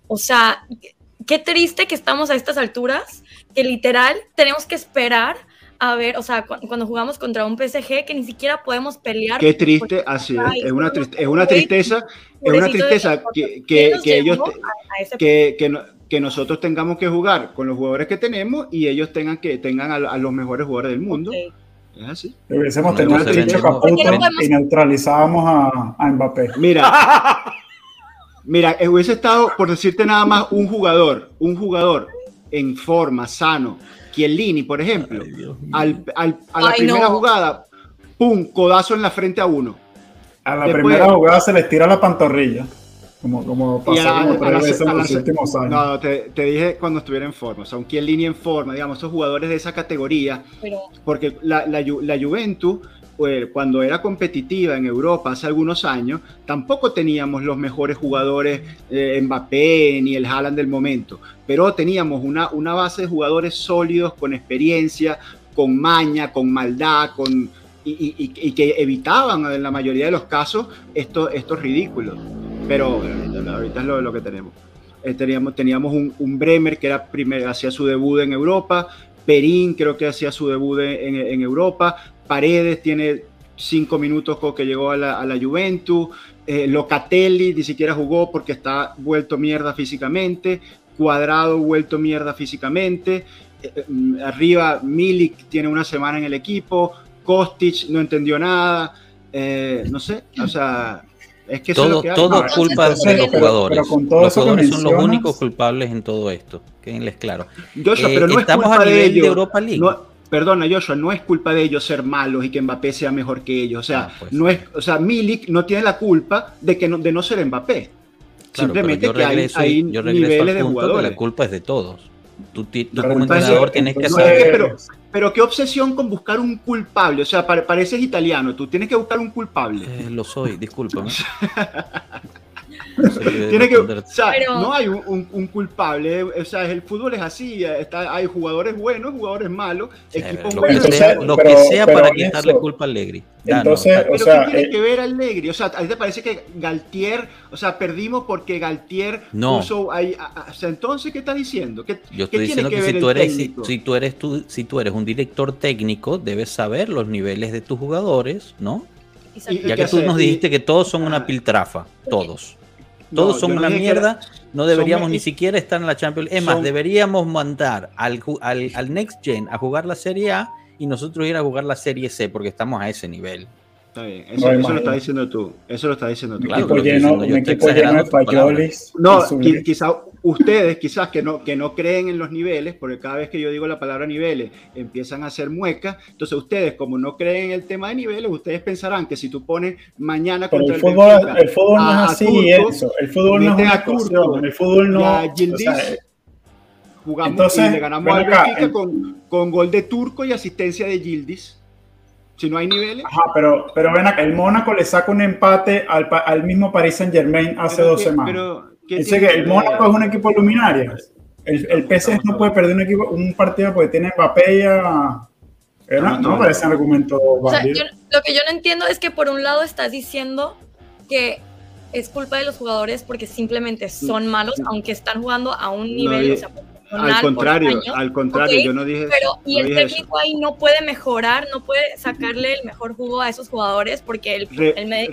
O sea, qué triste que estamos a estas alturas, que literal tenemos que esperar a ver, o sea, cuando jugamos contra un PSG que ni siquiera podemos pelear. Qué triste, así es, es una, es una tristeza, es una tristeza que, que, que ellos, que, que, no, que nosotros tengamos que jugar con los jugadores que tenemos y ellos tengan que tengan a, los mejores jugadores del mundo. Es así. Hubiésemos tenido el dicho y neutralizábamos a, a, Mbappé. Mira, mira, hubiese estado, por decirte nada más, un jugador, un jugador en forma, sano, Chiellini, por ejemplo, al, al, a la primera jugada, pum, codazo en la frente a uno. A la primera jugada se les tira la pantorrilla. Como, como pasó como tres en los últimos años. No, te, te, dije cuando estuviera en forma, o sea, aunque en línea en forma, digamos, esos jugadores de esa categoría, porque la, la, la Juventus, pues, cuando era competitiva en Europa hace algunos años, tampoco teníamos los mejores jugadores, eh, Mbappé ni el Haaland del momento, pero teníamos una, una base de jugadores sólidos, con experiencia, con maña, con maldad, con, y, y, y, que evitaban en la mayoría de los casos estos, estos ridículos pero ahorita es lo, que tenemos. Eh, teníamos, teníamos un, Bremer que era primero, hacía su debut en Europa, Perín creo que hacía su debut en, Europa, Paredes tiene cinco minutos que llegó a la, Juventus, eh, Locatelli ni siquiera jugó porque está vuelto mierda físicamente, Cuadrado vuelto mierda físicamente, eh, mm, arriba Milik tiene una semana en el equipo, Kostic no entendió nada, no sé, o sea, es que todo, es todo culpa de los jugadores. los jugadores son los únicos culpables en todo esto. Quédenles claro. Joshua, pero no estamos es culpa a nivel de, ellos. de Europa League. perdona, Joshua, no es culpa de ellos ser malos y que Mbappé sea mejor que ellos. O sea, ah, pues. no es, o sea, Milik no tiene la culpa de que no, de no ser Mbappé. Simplemente que hay, hay niveles de jugadores. la culpa es de todos. Tú, como entrenador tienes que saber. Pero, pero, qué obsesión con buscar un culpable. O sea, pareces italiano. Tú tienes que buscar un culpable. Eh, lo soy, discúlpame. Tiene que, o sea, no hay un, culpable, o sea, el fútbol es así, está, hay jugadores buenos, jugadores malos, equipos lo buenos. Que sea, lo que sea para quitarle culpa a Allegri. Entonces, o sea, ¿qué tiene eh, que ver Allegri? O sea, ¿a ti te parece que Galtier, o sea, perdimos porque Galtier no. puso ahí, o sea, entonces, ¿qué está diciendo? ¿Qué, Yo estoy diciendo que, si, tú eres, si, tú eres tú, si tú eres un director técnico, debes saber los niveles de tus jugadores, ¿no? ya que tú nos dijiste que todos son una piltrafa, todos. Todos son una mierda. No deberíamos ni siquiera estar en la Champions. Es más, deberíamos mandar al, al, Next Gen a jugar la Serie A y nosotros ir a jugar la Serie C porque estamos a ese nivel. Está bien, eso, lo estás diciendo tú. Eso lo estás diciendo tú. Claro, un equipo lleno, un equipo lleno de payolis. No, quizás ustedes, quizás que no, que no creen en los niveles, porque cada vez que yo digo la palabra niveles empiezan a hacer muecas. Entonces, ustedes, como no creen en el tema de niveles, ustedes pensarán que si tú pones mañana contra el, fútbol, el fútbol no es así, eso. El fútbol no es una cuestión. El fútbol no. jugamos entonces, y le ganamos al Benfica con, con gol de Turco y asistencia de Gildis si no hay niveles. Ajá, pero, pero ven acá, el Mónaco le saca un empate al, al mismo Paris Saint Germain hace dos semanas. Dice que el Mónaco es un equipo luminario. El, el PSG no, puede perder un, equipo, un partido porque tiene Mbappé y No, no, parece un argumento o sea, lo que yo no entiendo es que por un lado estás diciendo que es culpa de los jugadores porque simplemente son malos, aunque están jugando a un nivel, al contrario, al contrario, yo no dije. Pero y el técnico ahí no puede mejorar, no puede sacarle el mejor jugo a esos jugadores porque el,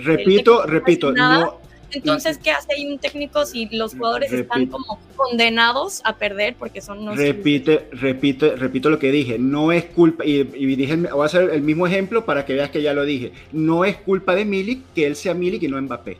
repito, repito, no, entonces, ¿qué hace ahí un técnico si los jugadores están como condenados a perder porque son unos... Repite, repite, repito lo que dije, no es culpa, y, dije, voy a hacer el mismo ejemplo para que veas que ya lo dije, no es culpa de Milik que él sea Milik y no Mbappé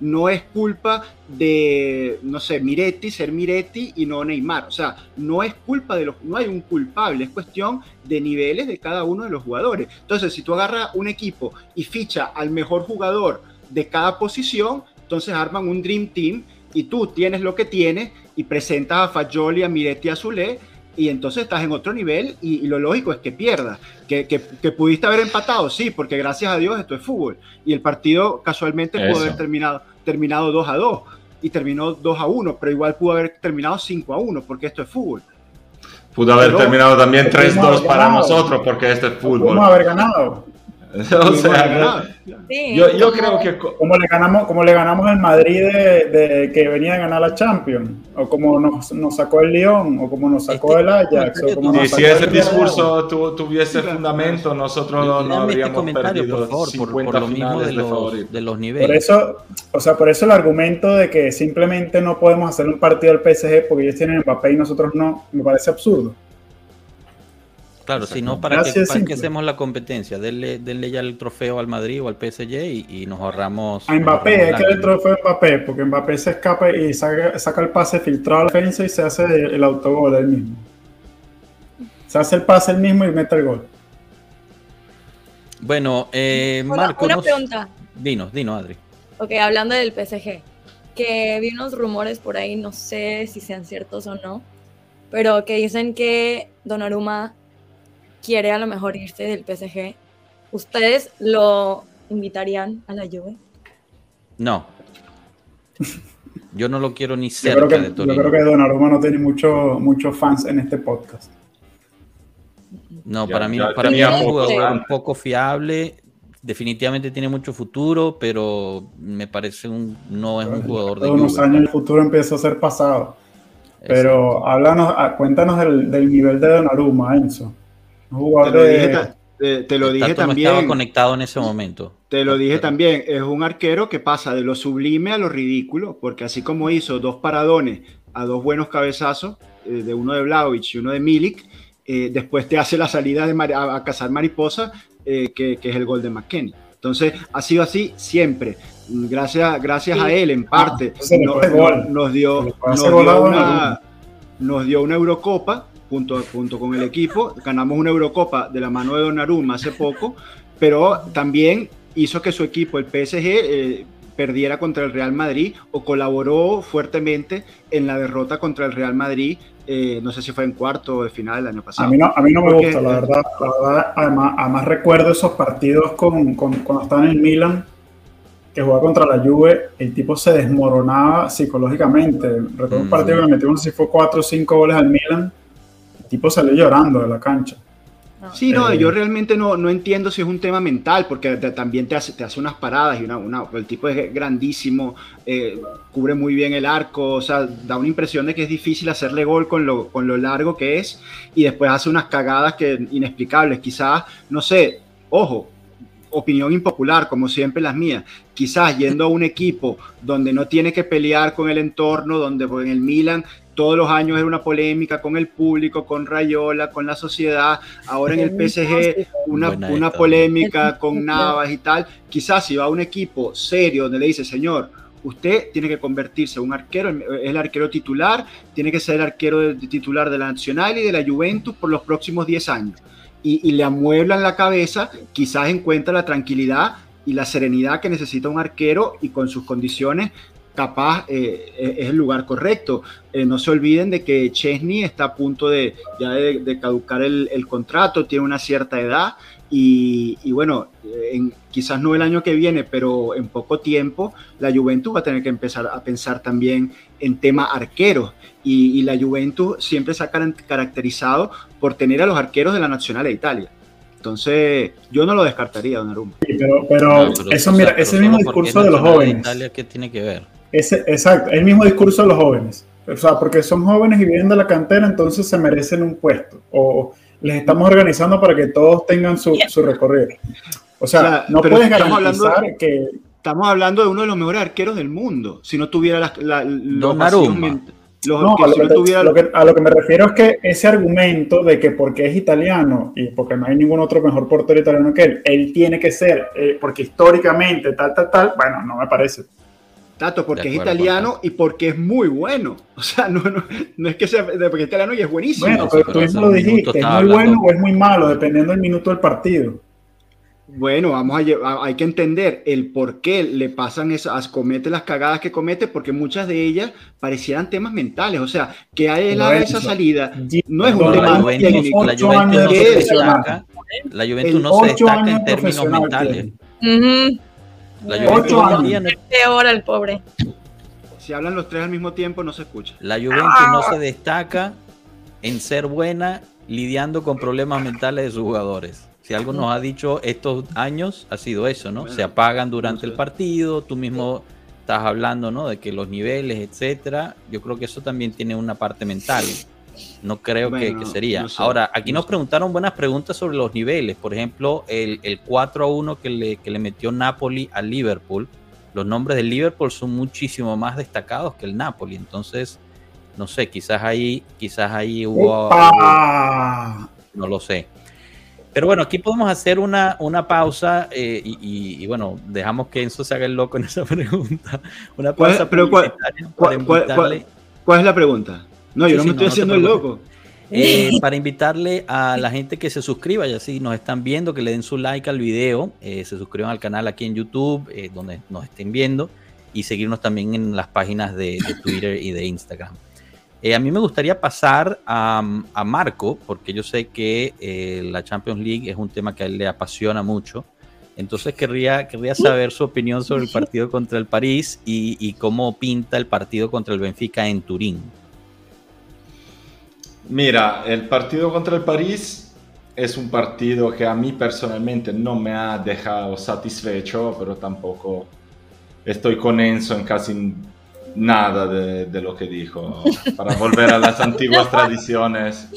no es culpa de, no sé, Miretti, ser Miretti y no Neymar. O sea, no es culpa de los, no hay un culpable, es cuestión de niveles de cada uno de los jugadores. Entonces, si tú agarras un equipo y ficha al mejor jugador de cada posición, entonces arman un Dream Team y tú tienes lo que tienes y presentas a Fajoli, a Miretti, a Zule y entonces estás en otro nivel y, lo lógico es que pierdas. Que, que, pudiste haber empatado, sí, porque gracias a Dios esto es fútbol. Y el partido casualmente pudo haber terminado, terminado 2 a 2 y terminó 2 a 1, pero igual pudo haber terminado 5 a 1 porque esto es fútbol. Pudo haber terminado también 3-2 para nosotros porque esto es fútbol. Pudimos haber ganado. o sea, yo, creo que... Como le ganamos, como le ganamos el Madrid de, que venía a ganar la Champions, o como nos, sacó el Lyon, o como nos sacó el Ajax. O como si ese discurso tuviese fundamento, nosotros no, no este habríamos perdido por favor, por, lo mismo de los, de los, niveles. Por eso, o sea, por eso el argumento de que simplemente no podemos hacer un partido al PSG porque ellos tienen Mbappé y nosotros no, me parece absurdo. Claro, si no, ¿para qué, para hacemos la competencia? Denle, denle, ya el trofeo al Madrid o al PSG y, nos ahorramos. A Mbappé, hay que darle el trofeo a Mbappé, porque Mbappé se escapa y saca, el pase filtrado a la defensa y se hace el autogol él mismo. Se hace el pase él mismo y mete el gol. Bueno, eh, Marco. Una pregunta. Dinos, dinos, Adri. Ok, hablando del PSG, que vi unos rumores por ahí, no sé si sean ciertos o no, pero que dicen que Donnarumma quiere a lo mejor irse del PSG, ¿ustedes lo invitarían a la Juve? No. Yo no lo quiero ni cerca yo creo que, de Torino. Yo creo que Donnarumma no tiene muchos fans en este podcast. No, para mí, para mí es un jugador un poco fiable. Definitivamente tiene mucho futuro, pero me parece un no es un jugador de. unos años el futuro empieza a ser pasado. Pero háblanos, ah, cuéntanos del, del nivel de Donnarumma, Enzo te lo dije, también. estaba conectado en ese momento. Te lo dije también. Es un arquero que pasa de lo sublime a lo ridículo, porque así como hizo dos paradones a dos buenos cabezazos, eh, de uno de Vlaovic y uno de Milik, eh, después te hace la salida de a, cazar mariposa, eh, que, es el gol de McKenny. Entonces, ha sido así siempre. Gracias, gracias a él, en parte, nos, dio, nos dio una Eurocopa junto, junto con el equipo. Ganamos una Eurocopa de la mano de Donnarumma hace poco, pero también hizo que su equipo, el PSG, eh, perdiera contra el Real Madrid o colaboró fuertemente en la derrota contra el Real Madrid. Eh, no sé si fue en cuarto o de final el año pasado. A mí no, a mí no me gusta, la verdad. además, además, recuerdo esos partidos con, con, cuando estaba en el Milan, que jugaba contra la Juve, el tipo se desmoronaba psicológicamente. Recuerdo un partido que le metimos, si fue 4 o 5 goles al Milan tipo salió llorando de la cancha. Sí, no, yo realmente no, no, entiendo si es un tema mental, porque también te hace, te hace unas paradas y una, una el tipo es grandísimo, eh, cubre muy bien el arco, o sea, da una impresión de que es difícil hacerle gol con lo, con lo largo que es y después hace unas cagadas que inexplicables. Quizás, no sé, ojo, opinión impopular, como siempre las mías, quizás yendo a un equipo donde no tiene que pelear con el entorno, donde pues, en el Milan todos los años era una polémica con el público, con Rayola, con la sociedad, ahora en el PSG una, una polémica con Navas y tal. Quizás si va a un equipo serio donde le dice, señor, usted tiene que convertirse en un arquero, es el arquero titular, tiene que ser el arquero titular de la Nacional y de la Juventus por los próximos 10 años. Y, y le amueblan la cabeza, quizás encuentra la tranquilidad y la serenidad que necesita un arquero y con sus condiciones capaz eh, es el lugar correcto. Eh, no se olviden de que Chesney está a punto de ya de, caducar el, contrato, tiene una cierta edad y, bueno, en, quizás no el año que viene, pero en poco tiempo la Juventus va a tener que empezar a pensar también en tema arqueros y, la Juventus siempre se ha caracterizado por tener a los arqueros de la Nacional de Italia. Entonces, yo no lo descartaría, Don Aruma. Sí, pero, pero, eso, mira, ese mismo discurso de los jóvenes. Italia, ¿qué tiene que ver? Ese, exacto, el mismo discurso de los jóvenes. O sea, porque son jóvenes y vienen de la cantera, entonces se merecen un puesto. O les estamos organizando para que todos tengan su, su recorrido. O sea, no puedes garantizar hablando, que. Estamos hablando de uno de los mejores arqueros del mundo. Si no tuviera la, la, Don no, a, lo que, a, lo que, me refiero es que ese argumento de que porque es italiano y porque no hay ningún otro mejor portero italiano que él, él tiene que ser, eh, porque históricamente tal, tal, tal, bueno, no me parece. Tato, porque es italiano y porque es muy bueno. O sea, no, no, no es que sea porque es italiano y es buenísimo. Bueno, pero tú mismo lo dijiste, es muy bueno o es muy malo, dependiendo del minuto del partido. Bueno, vamos a, hay que entender el por qué le pasan esas, comete las cagadas que comete, porque muchas de ellas parecieran temas mentales. O sea, que a él haga esa salida no es un tema técnico. La Juventus no se destaca, la Juventus no se destaca en términos mentales. La Juventus no es peor al pobre. Si hablan los tres al mismo tiempo, no se escucha. La Juventus no se destaca en ser buena lidiando con problemas mentales de sus jugadores. Si algo nos ha dicho estos años, ha sido eso, ¿no? Se apagan durante el partido, tú mismo estás hablando, ¿no? De que los niveles, etcétera. Yo creo que eso también tiene una parte mental. No creo que, sería. Ahora, aquí nos preguntaron buenas preguntas sobre los niveles. Por ejemplo, el, 4 a 1 que le, que le metió Napoli al Liverpool. Los nombres del Liverpool son muchísimo más destacados que el Napoli. Entonces, no sé, quizás ahí, quizás ahí hubo. no lo sé. Pero bueno, aquí podemos hacer una, una pausa eh, y, bueno, dejamos que Enzo se haga el loco en esa pregunta. Una pausa. Pero cuál, es la pregunta? No, yo no me estoy haciendo el loco. Eh, para invitarle a la gente que se suscriba, ya si nos están viendo, que le den su like al video, eh, se suscriban al canal aquí en YouTube, donde nos estén viendo, y seguirnos también en las páginas de Twitter y de Instagram. Eh, a mí me gustaría pasar a, Marco, porque yo sé que eh, la Champions League es un tema que a él le apasiona mucho. Entonces querría, querría saber su opinión sobre el partido contra el París y, cómo pinta el partido contra el Benfica en Turín. Mira, el partido contra el París es un partido que a mí personalmente no me ha dejado satisfecho, pero tampoco estoy con Enzo en casi nada de, lo que dijo, para volver a las antiguas tradiciones.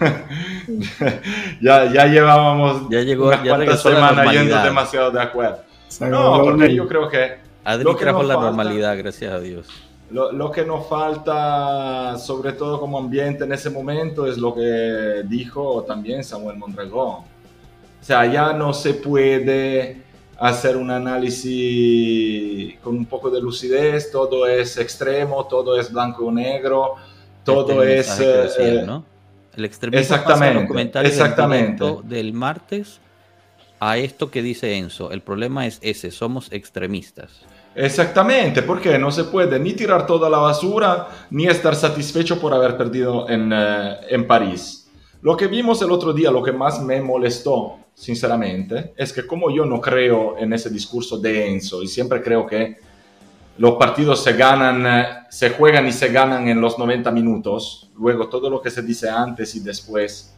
ya, ya llevábamos ya llegó, unas ya cuantas semanas yendo demasiado de acuerdo. No, porque yo creo que... Adri lo que trajo la normalidad, gracias a Dios. Lo, lo, que nos falta, sobre todo como ambiente en ese momento, es lo que dijo también Samuel Mondragón. O sea, ya no se puede hacer un análisis con un poco de lucidez, todo es extremo, todo es blanco o negro, todo es... Eh, ¿no? El extremismo exactamente, exactamente. Del, martes a esto que dice Enzo. El problema es ese, somos extremistas. Exactamente, porque no se puede ni tirar toda la basura ni estar satisfecho por haber perdido en, eh, en París. Lo que vimos el otro día, lo que más me molestó sinceramente, es que como yo no creo en ese discurso de Enzo y siempre creo que los partidos se ganan, eh, se juegan y se ganan en los 90 minutos, luego todo lo que se dice antes y después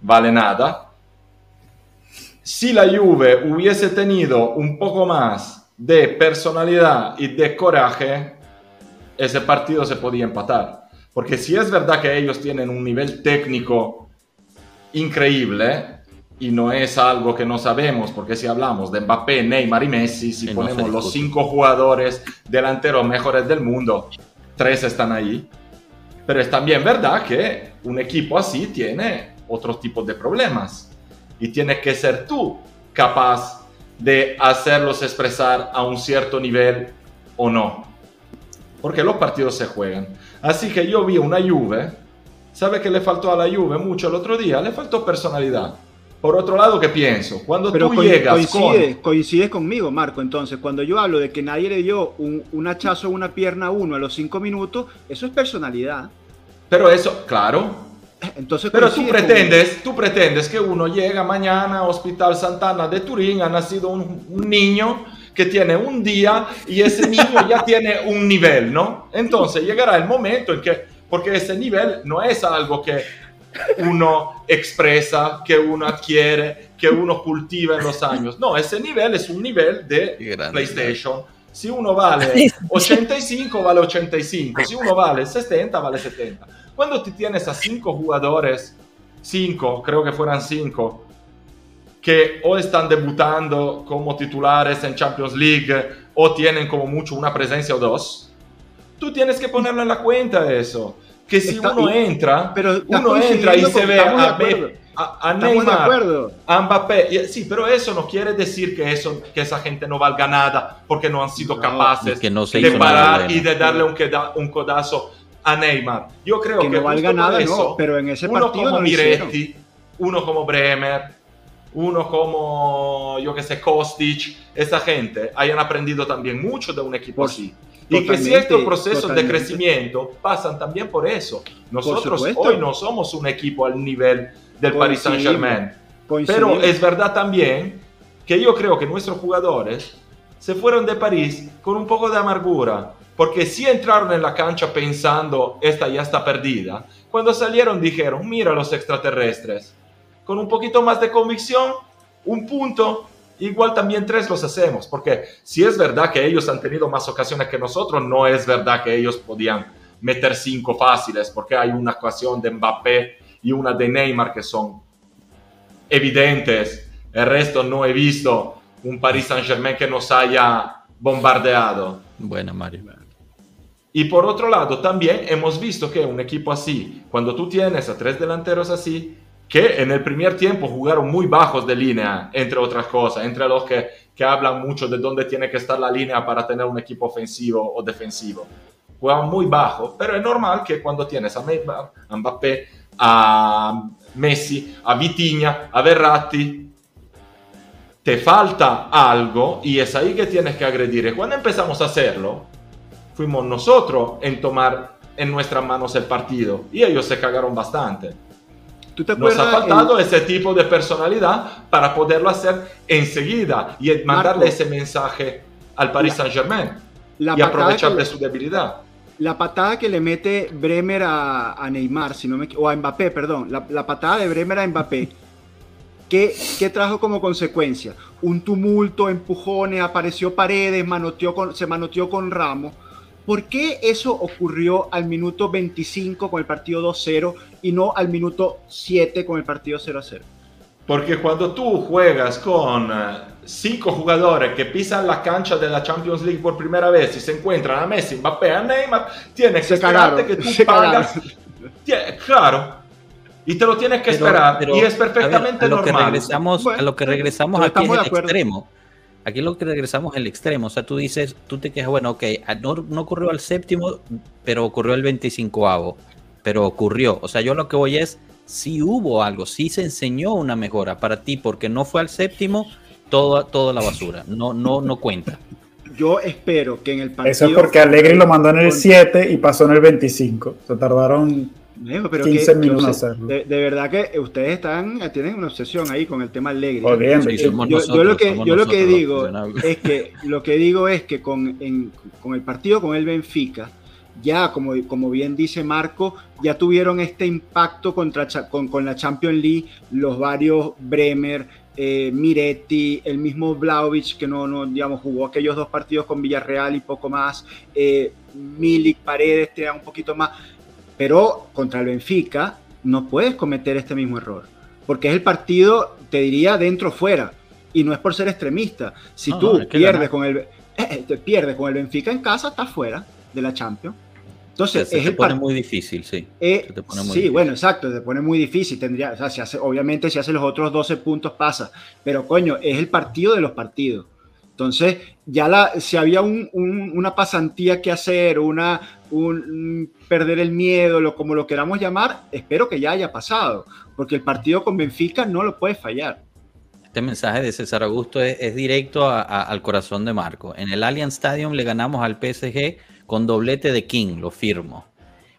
vale nada. Si la Juve hubiese tenido un poco más de personalidad y de coraje, ese partido se podía empatar. Porque si es verdad que ellos tienen un nivel técnico increíble, y no es algo que no sabemos, porque si hablamos de Mbappé, Neymar y Messi, si ponemos los cinco jugadores delanteros mejores del mundo, tres están ahí. Pero es también verdad que un equipo así tiene otros tipos de problemas y tienes que ser tú capaz de hacerlos expresar a un cierto nivel o no. Porque los partidos se juegan. Así que yo vi una Juve, ¿sabe qué le faltó a la Juve mucho el otro día? Le faltó personalidad. Por otro lado, ¿qué pienso? Cuando tú llegas coincide, coincides conmigo, Marco. Entonces, cuando yo hablo de que nadie le dio un, hachazo a una pierna a uno a los cinco minutos, eso es personalidad. Pero eso, claro. Entonces, Pero tú pretendes, tú pretendes que uno llega mañana a Hospital Santana de Turín, ha nacido un, un niño que tiene un día y ese niño ya tiene un nivel, ¿no? Entonces llegará el momento en que, porque ese nivel no es algo que uno expresa, que uno adquiere, que uno cultiva en los años. No, ese nivel es un nivel de PlayStation. Si uno vale 85, vale 85. Si uno vale 70, vale 70. Cuando te tienes a cinco jugadores, cinco, creo que fueran cinco, que o están debutando como titulares en Champions League o tienen como mucho una presencia o dos, tú tienes que ponerlo en la cuenta eso que si uno entra, pero uno entra y se ve a, a, Neymar, a Mbappé, sí, pero eso no quiere decir que, eso, que esa gente no valga nada porque no han sido capaces de parar y de darle un, un, codazo a Neymar. Yo creo que, no valga nada, eso, pero en ese uno como Miretti, uno como Bremer, uno como, yo que sé, Kostic, esa gente hayan aprendido también mucho de un equipo así. Y que ciertos procesos de crecimiento pasan también por eso. Nosotros hoy no somos un equipo al nivel del Paris Saint Germain. Pero es verdad también que yo creo que nuestros jugadores se fueron de París con un poco de amargura, porque si entraron en la cancha pensando, esta ya está perdida, cuando salieron dijeron, mira los extraterrestres, con un poquito más de convicción, un punto igual también tres los hacemos, porque si es verdad que ellos han tenido más ocasiones que nosotros, no es verdad que ellos podían meter cinco fáciles, porque hay una ocasión de Mbappé y una de Neymar que son evidentes. El resto no he visto un Paris Saint Germain que nos haya bombardeado. Bueno, Mario. Y por otro lado, también hemos visto que un equipo así, cuando tú tienes a tres delanteros así, que en el primer tiempo jugaron muy bajos de línea, entre otras cosas, entre los que, que hablan mucho de dónde tiene que estar la línea para tener un equipo ofensivo o defensivo. Jugaban muy bajo, pero es normal que cuando tienes a Mbappé, a Messi, a Vitinha, a Verratti, te falta algo y es ahí que tienes que agredir. Cuando empezamos a hacerlo, fuimos nosotros en tomar en nuestras manos el partido y ellos se cagaron bastante. ¿Tú te Nos ha faltado ese tipo de personalidad para poderlo hacer enseguida y mandarle ese mensaje al Paris Saint Germain y aprovechar de su debilidad. La patada que le mete Bremer a, Neymar, si no me, o a Mbappé, perdón, la, patada de Bremer a Mbappé, ¿qué, ¿qué, trajo como consecuencia? Un tumulto, empujones, apareció Paredes, se manoteó con Ramos ¿Por qué eso ocurrió al minuto 25 con el partido 2-0 y no al minuto 7 con el partido 0-0? Porque cuando tú juegas con eh, cinco jugadores que pisan la cancha de la Champions League por primera vez y se encuentran a Messi, Mbappé, a Neymar, tienes que esperarte que tú pagas. Claro. Y te lo tienes que esperar. y es perfectamente lo normal. Que regresamos, a lo que regresamos aquí es el extremo. Aquí lo que regresamos al extremo. O sea, tú dices, tú te quejas, bueno, ok, no, no ocurrió al séptimo, pero ocurrió el 25avo. Pero ocurrió. O sea, yo lo que voy es, si hubo algo, si se enseñó una mejora para ti, porque no fue al séptimo, toda, toda la basura. No, no, no cuenta. Yo espero que en el partido. Eso es porque Alegre lo mandó en el 7 y pasó en el 25. Se tardaron pero 15 minutos hacerlo. De, verdad que ustedes están, tienen una obsesión ahí con el tema Allegri. yo, lo que, yo lo que digo es que lo que digo es que con, con el partido con el Benfica, ya como, como bien dice Marco, ya tuvieron este impacto contra, con, con la Champions League, los varios Bremer, eh, Miretti, el mismo Vlaovic, que no, no, digamos, jugó aquellos dos partidos con Villarreal y poco más, eh, Milik, Paredes, te da un poquito más pero contra el Benfica no puedes cometer este mismo error, porque es el partido, te diría, dentro o fuera, y no es por ser extremista. Si tú pierdes, con el, eh, eh, pierdes con el Benfica en casa, estás fuera de la Champions. Entonces, se, es te pone muy difícil, sí. Eh, sí, bueno, exacto, se pone muy difícil. Tendría, o sea, si hace, obviamente, si hace los otros 12 puntos, pasa. Pero, coño, es el partido de los partidos. Entonces, ya la, si había una pasantía que hacer, una, un, perder el miedo, lo, como lo queramos llamar, espero que ya haya pasado, porque el partido con Benfica no lo puede fallar. Este mensaje de César Augusto es, directo al corazón de Marco. En el Allianz Stadium le ganamos al PSG con doblete de King, lo firmo.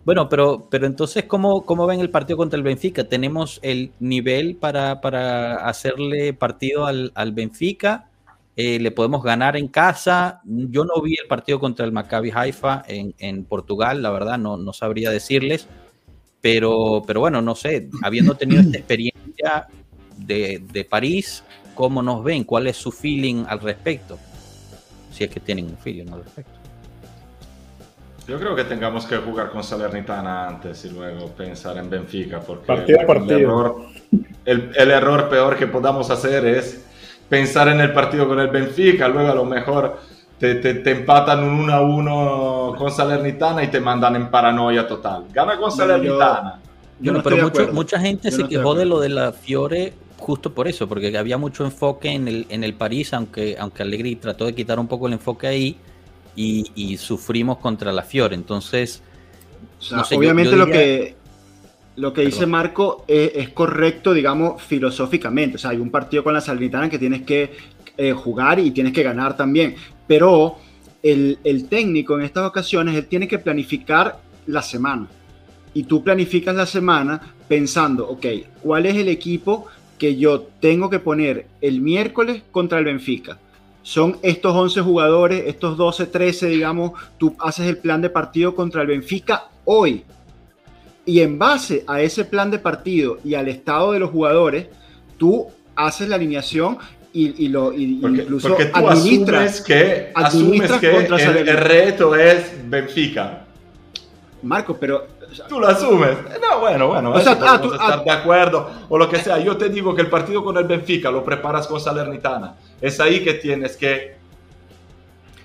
Bueno, pero, pero entonces, ¿cómo, ¿cómo ven el partido contra el Benfica? ¿Tenemos el nivel para, para hacerle partido al, al Benfica? Eh, le podemos ganar en casa. Yo no vi el partido contra el Maccabi Haifa en, Portugal, la verdad, no, no sabría decirles. Pero, pero bueno, no sé, habiendo tenido esta experiencia de, París, ¿cómo nos ven? ¿Cuál es su feeling al respecto? Si es que tienen un feeling al respecto. Yo creo que tengamos que jugar con Salernitana antes y luego pensar en Benfica, porque el error peor que podamos hacer es pensar en el partido con el Benfica, luego a lo mejor te, te, empatan un 1 a 1 con Salernitana y te mandan en paranoia total. Gana con Salernitana. Yo, no, pero mucho, mucha gente se quejó de lo de la Fiore justo por eso, porque había mucho enfoque en el, en el París, aunque, aunque Allegri trató de quitar un poco el enfoque ahí y, sufrimos contra la Fiore. Entonces, obviamente lo que lo que dice Marco es, correcto, digamos, filosóficamente. O sea, hay un partido con la Salernitana que tienes que eh, jugar y tienes que ganar también. Pero el, técnico en estas ocasiones, él tiene que planificar la semana. Y tú planificas la semana pensando, ok, ¿cuál es el equipo que yo tengo que poner el miércoles contra el Benfica? Son estos 11 jugadores, estos 12, 13, digamos, tú haces el plan de partido contra el Benfica hoy y en base a ese plan de partido y al estado de los jugadores, tú haces la alineación y, lo incluso porque tú asumes que, asumes que el, reto es Benfica. Marco, pero tú lo asumes. No, bueno, bueno, o sea, ah, tú, estar ah, de acuerdo o lo que sea. Yo te digo que el partido con el Benfica lo preparas con Salernitana. Es ahí que tienes que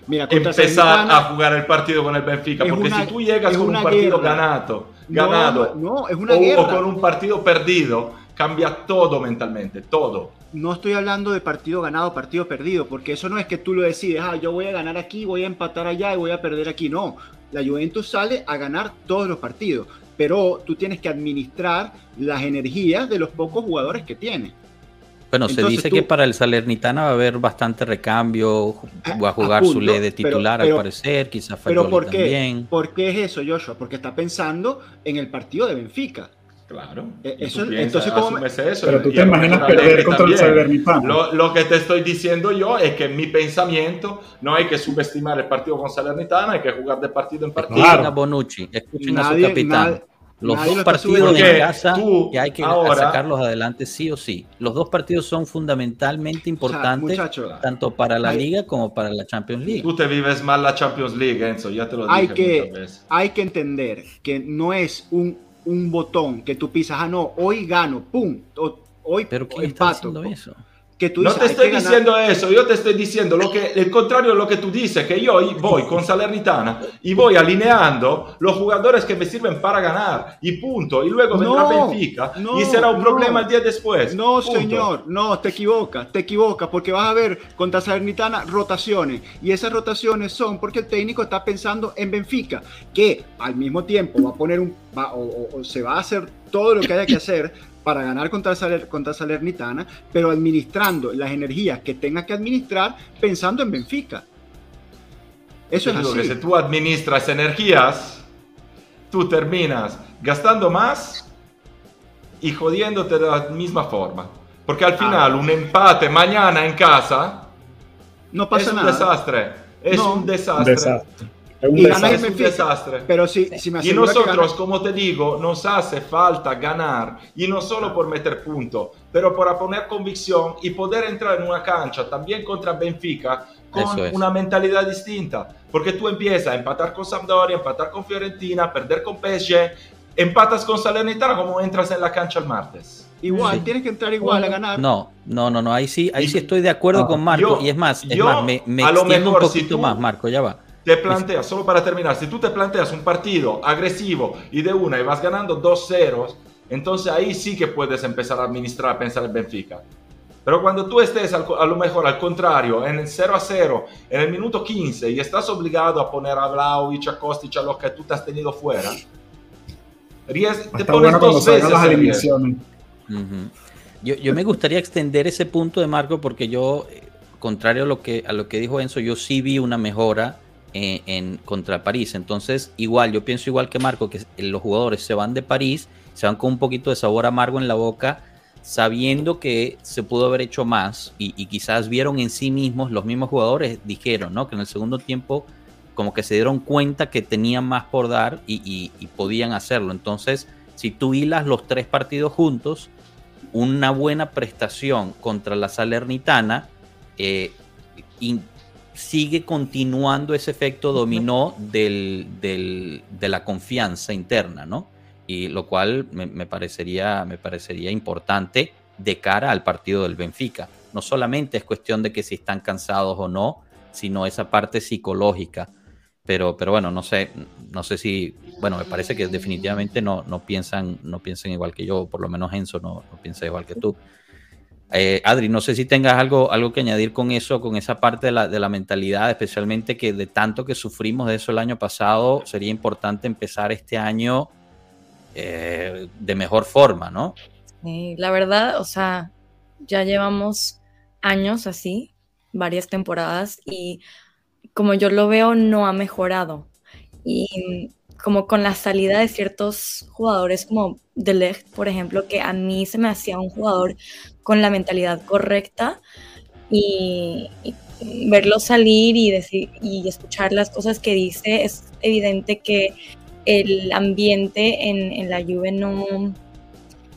Mira, empezar a jugar el partido con el Benfica. Porque si tú llegas con un partido ganado, ganado no, es una o, con un partido perdido, cambia todo mentalmente, todo. No estoy hablando de partido ganado, partido perdido, porque eso no es que tú lo decides, ah, yo voy a ganar aquí, voy a empatar allá y voy a perder aquí. No, la Juventus sale a ganar todos los partidos, pero tú tienes que administrar las energías de los pocos jugadores que tiene. Bueno, se dice que para el Salernitana va a haber bastante recambio, va a jugar su ley de titular al parecer, quizás Pero ¿por qué? también. ¿Por qué es eso, Joshua? Porque está pensando en el partido de Benfica. Claro. Eh, eso, entonces, ¿cómo eso, Pero tú te imaginas perder contra el Salernitana. Lo, lo, que te estoy diciendo yo es que mi pensamiento no hay que subestimar el partido con Salernitana, hay que jugar de partido en partido. Escuchen a Bonucci, escuchen a su capitán. Los dos partidos en casa que hay que sacarlos adelante sí o sí. Los dos partidos son fundamentalmente importantes tanto para la liga como para la Champions League. Tú te vives mal la Champions League, Enzo, ya te lo hay dije que, muchas veces. Hay que entender que no es un, un botón que tú pisas, ah no, hoy gano, pum, hoy ¿Pero quién está haciendo eso? No te estoy diciendo eso, yo te estoy diciendo lo que, el contrario de lo que tú dices, que yo voy con Salernitana y voy alineando los jugadores que me sirven para ganar y punto. Y luego vendrá Benfica y será un problema el día después. No, señor, no, te equivocas, te equivocas, porque vas a ver contra Salernitana rotaciones y esas rotaciones son porque el técnico está pensando en Benfica, que al mismo tiempo va a poner un, o se va a hacer todo lo que haya que hacer para ganar contra, Saler, contra Salernitana, pero administrando las energías que tenga que administrar pensando en Benfica. Eso es así. Que si tú administras energías, tú terminas gastando más y jodiéndote de la misma forma. Porque al final un empate mañana en casa no pasa es un nada. desastre. Es un desastre. desastre. Y es un desastre. Pero si, si me y nosotros, como te digo, nos hace falta ganar, y no solo por meter punto, pero por poner convicción y poder entrar en una cancha también contra Benfica con una mentalidad distinta. Porque tú empiezas a empatar con Sampdoria, empatar con Fiorentina, perder con PSG, empatas con Salernitana como entras en la cancha el martes. Igual, tienes que entrar igual a ganar. No, no, no, no, ahí sí, ahí sí estoy de acuerdo con Marco. y es más, es más, me, me extiendo un poquito más, Marco, ya va te planteas, solo para terminar, si tú te planteas un partido agresivo y de una y vas ganando 2 0 entonces ahí sí que puedes empezar a administrar, a pensar en Benfica. Pero cuando tú estés a lo mejor al contrario, en el 0 a 0, en el minuto 15, y estás obligado a poner a Vlaovic, a Kostic, a los que tú te has tenido fuera, te pones dos veces las eliminaciones. yo, yo, me gustaría extender ese punto de Marco porque yo, eh, contrario a lo que, a lo que dijo Enzo, yo sí vi una mejora en, en, contra París. Entonces, igual, yo pienso igual que Marco, que los jugadores se van de París, se van con un poquito de sabor amargo en la boca, sabiendo que se pudo haber hecho más y, quizás vieron en sí mismos, los mismos jugadores dijeron, ¿no? Que en el segundo tiempo como que se dieron cuenta que tenían más por dar y, podían hacerlo. Entonces, si tú hilas los tres partidos juntos, una buena prestación contra la Salernitana eh, sigue continuando ese efecto dominó del, de la confianza interna, ¿no? Y lo cual me, parecería, me parecería importante de cara al partido del Benfica. No solamente es cuestión de que si están cansados o no, sino esa parte psicológica pero, pero bueno, no sé, no sé si, bueno, me parece que definitivamente no, no piensan, no piensan igual que yo, por lo menos Enzo no, no piensa igual que tú. Eh, Adri, no sé si tengas algo, algo que añadir con eso, con esa parte de la, de la mentalidad, especialmente que de tanto que sufrimos de eso el año pasado, sería importante empezar este año eh, de mejor forma, ¿no? Sí, la verdad, o sea, ya llevamos años así, varias temporadas, y como yo lo veo, no ha mejorado. Y como con la salida de ciertos jugadores como De Ligt, por ejemplo, que a mí se me hacía un jugador con la mentalidad correcta y, verlo salir y, decir, y escuchar las cosas que dice, es evidente que el ambiente en, en la Juve no,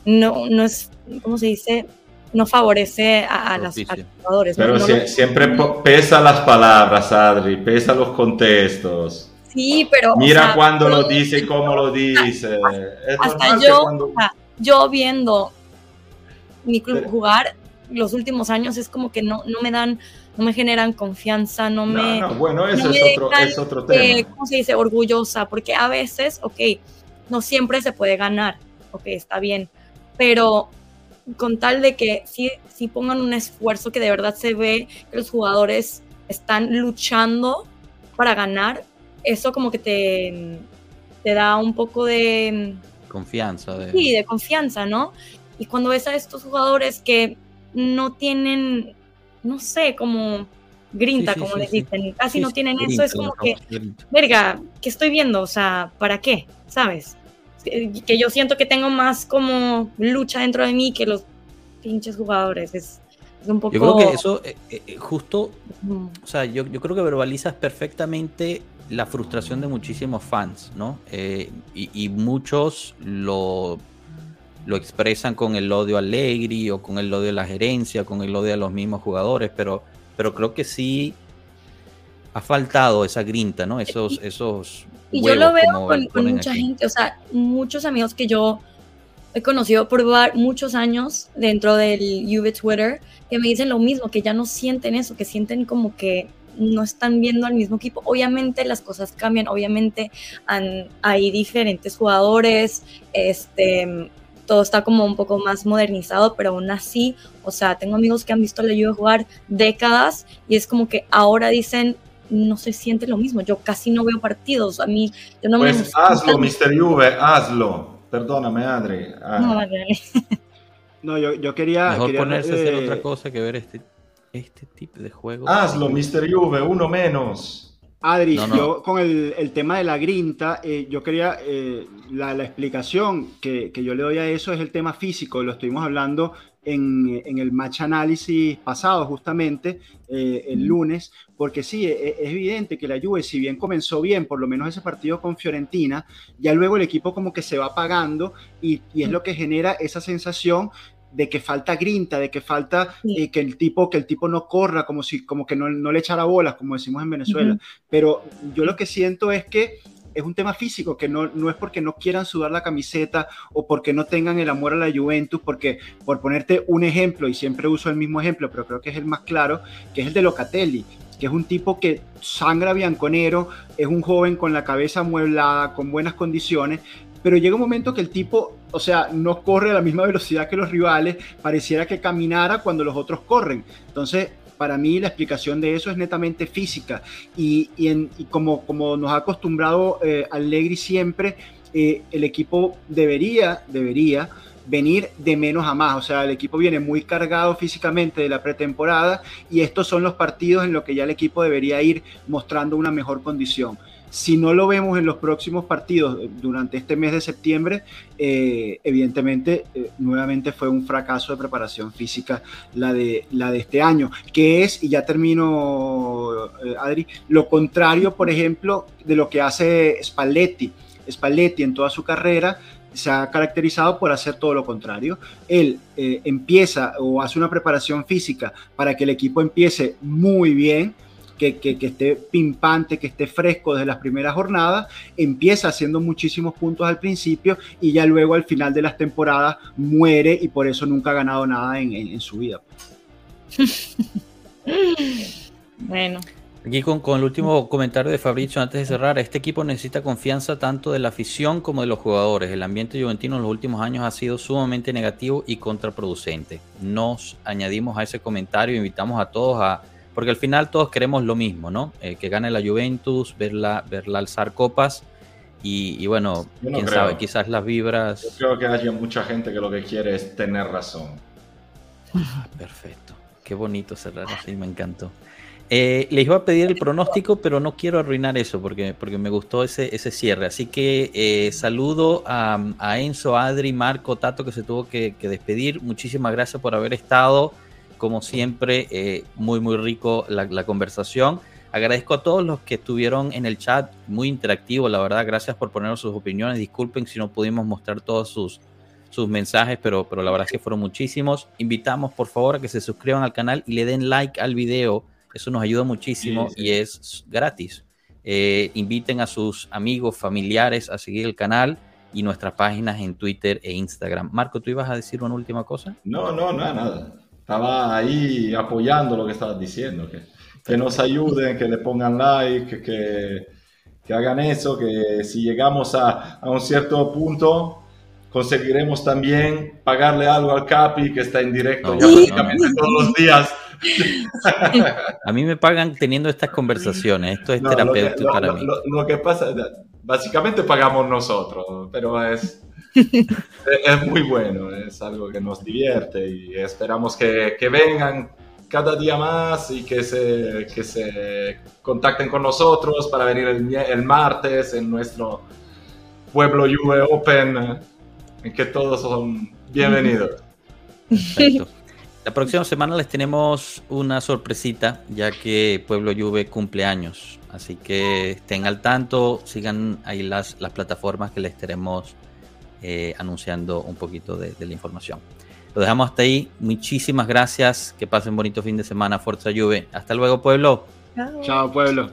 no, no es, ¿cómo se dice? no favorece a, los jugadores. Pero siempre pesa las palabras, Adri, pesa los contextos. Sí, pero... Mira cuando lo dice y cómo lo dice. hasta yo, yo viendo mi club jugar los últimos años es como que no, no me dan, no me generan confianza, no me... No, bueno, eso es, otro, es otro tema. ¿Cómo se dice? Orgullosa, porque a veces, ok, no siempre se puede ganar, ok, está bien, pero con tal de que sí, sí pongan un esfuerzo que de verdad se ve que los jugadores están luchando para ganar, eso como que te, te da un poco de... Confianza. De... Sí, de confianza, ¿no? Y cuando ves a estos jugadores que no tienen, no sé, como grinta, como les dicen, casi no tienen eso, es como que, verga, ¿qué estoy viendo? O sea, ¿para qué? ¿Sabes? que yo siento que tengo más como lucha dentro de mí que los pinches jugadores. Es, un poco... Yo creo que eso, eh, eh, eh, justo, o sea, yo, yo, creo que verbalizas perfectamente la frustración de muchísimos fans, ¿no? y, muchos lo, lo expresan con el odio a Allegri o con el odio a la gerencia, con el odio a los mismos jugadores, pero, pero creo que sí ha faltado esa grinta, ¿no? Esos, esos y yo lo veo con, mucha gente, o sea, muchos amigos que yo he conocido por muchos años dentro del Juve Twitter que me dicen lo mismo, que ya no sienten eso, que sienten como que no están viendo al mismo equipo. Obviamente las cosas cambian, obviamente hay diferentes jugadores, este, todo está como un poco más modernizado, pero aún así, o sea, tengo amigos que han visto a la Juve jugar décadas y es como que ahora dicen, no se siente lo mismo. Yo casi no veo partidos. A mí, yo no pues hazlo, Mr. Juve, hazlo. Perdóname, Adri. Ah. No, no, yo, yo quería. Mejor ponerse a hacer otra cosa que ver este, este tipo de juego. Hazlo, Mr. Juve, uno menos. Adri, yo con el, el, tema de la grinta, eh, yo quería, eh, la, la, explicación que, que, yo le doy a eso es el tema físico, lo estuvimos hablando en, en el match análisis pasado, justamente eh, el lunes, porque sí, es, es, evidente que la Juve, si bien comenzó bien, por lo menos ese partido con Fiorentina, ya luego el equipo como que se va apagando y, y es lo que genera esa sensación de que falta grinta, de que falta eh, que el tipo que el tipo no corra como si como que no, no le echara bolas, como decimos en Venezuela. Pero yo lo que siento es que es un tema físico, que no, no es porque no quieran sudar la camiseta o porque no tengan el amor a la Juventus, porque por ponerte un ejemplo, y siempre uso el mismo ejemplo, pero creo que es el más claro, que es el de Locatelli. Que es un tipo que sangra bianconero, es un joven con la cabeza amueblada, con buenas condiciones, pero llega un momento que el tipo, o sea, no corre a la misma velocidad que los rivales, pareciera que caminara cuando los otros corren. Entonces, para mí la explicación de eso es netamente física y, como, como nos ha acostumbrado eh, Allegri siempre, eh, el equipo debería, debería venir de menos a más. O sea, el equipo viene muy cargado físicamente de la pretemporada y estos son los partidos en los que ya el equipo debería ir mostrando una mejor condición. Si no lo vemos en los próximos partidos durante este mes de septiembre, eh, evidentemente eh, nuevamente fue un fracaso de preparación física la de, la de este año, que es, y ya termino, eh, Adri, lo contrario, por ejemplo, de lo que hace Spalletti. Spalletti en toda su carrera se ha caracterizado por hacer todo lo contrario. Él eh, empieza o hace una preparación física para que el equipo empiece muy bien, que, que, esté pimpante, que esté fresco desde las primeras jornadas, empieza haciendo muchísimos puntos al principio y ya luego al final de las temporadas muere y por eso nunca ha ganado nada en, en su vida. bueno, Aquí con, el último comentario de Fabricio antes de cerrar, este equipo necesita confianza tanto de la afición como de los jugadores. El ambiente juventino en los últimos años ha sido sumamente negativo y contraproducente. Nos añadimos a ese comentario, invitamos a todos a, porque al final todos queremos lo mismo, ¿no? Eh, que gane la Juventus, verla, verla alzar copas y, bueno, quién sabe, quizás las vibras. Yo creo que haya mucha gente que lo que quiere es tener razón. Perfecto, qué bonito cerrar así, me encantó. Eh, les iba a pedir el pronóstico, pero no quiero arruinar eso porque, porque me gustó ese, ese cierre. Así que eh, saludo a, Enzo, Adri, Marco, Tato, que se tuvo que, despedir. Muchísimas gracias por haber estado. Como siempre, eh, muy, muy rico la, conversación. Agradezco a todos los que estuvieron en el chat, muy interactivo, la verdad. Gracias por poner sus opiniones. Disculpen si no pudimos mostrar todos sus, sus mensajes, pero, pero la verdad es que fueron muchísimos. Invitamos, por favor, a que se suscriban al canal y le den like al video eso nos ayuda muchísimo y es gratis. Eh, inviten a sus amigos, familiares a seguir el canal y nuestras páginas en Twitter e Instagram. Marco, ¿tú ibas a decir una última cosa? No, no, nada, nada. Estaba ahí apoyando lo que estabas diciendo, que, que nos ayuden, que le pongan like, que, que hagan eso, que si llegamos a, a, un cierto punto, conseguiremos también pagarle algo al Capi, que está en directo ya prácticamente todos los días a mí me pagan teniendo estas conversaciones. Esto es terapéutico para mí. Lo, que pasa, básicamente pagamos nosotros, pero es, es muy bueno, es algo que nos divierte y esperamos que, que vengan cada día más y que se, que se contacten con nosotros para venir el, el martes en nuestro Pueblo Juve Open, en que todos son bienvenidos. Perfecto. La próxima semana les tenemos una sorpresita, ya que Pueblo Juve cumple años. Así que estén al tanto, sigan ahí las, las plataformas que les estaremos eh, anunciando un poquito de, de, la información. Lo dejamos hasta ahí. Muchísimas gracias. Que pasen bonito fin de semana. Fuerza Juve. Hasta luego, pueblo. Chao, pueblo.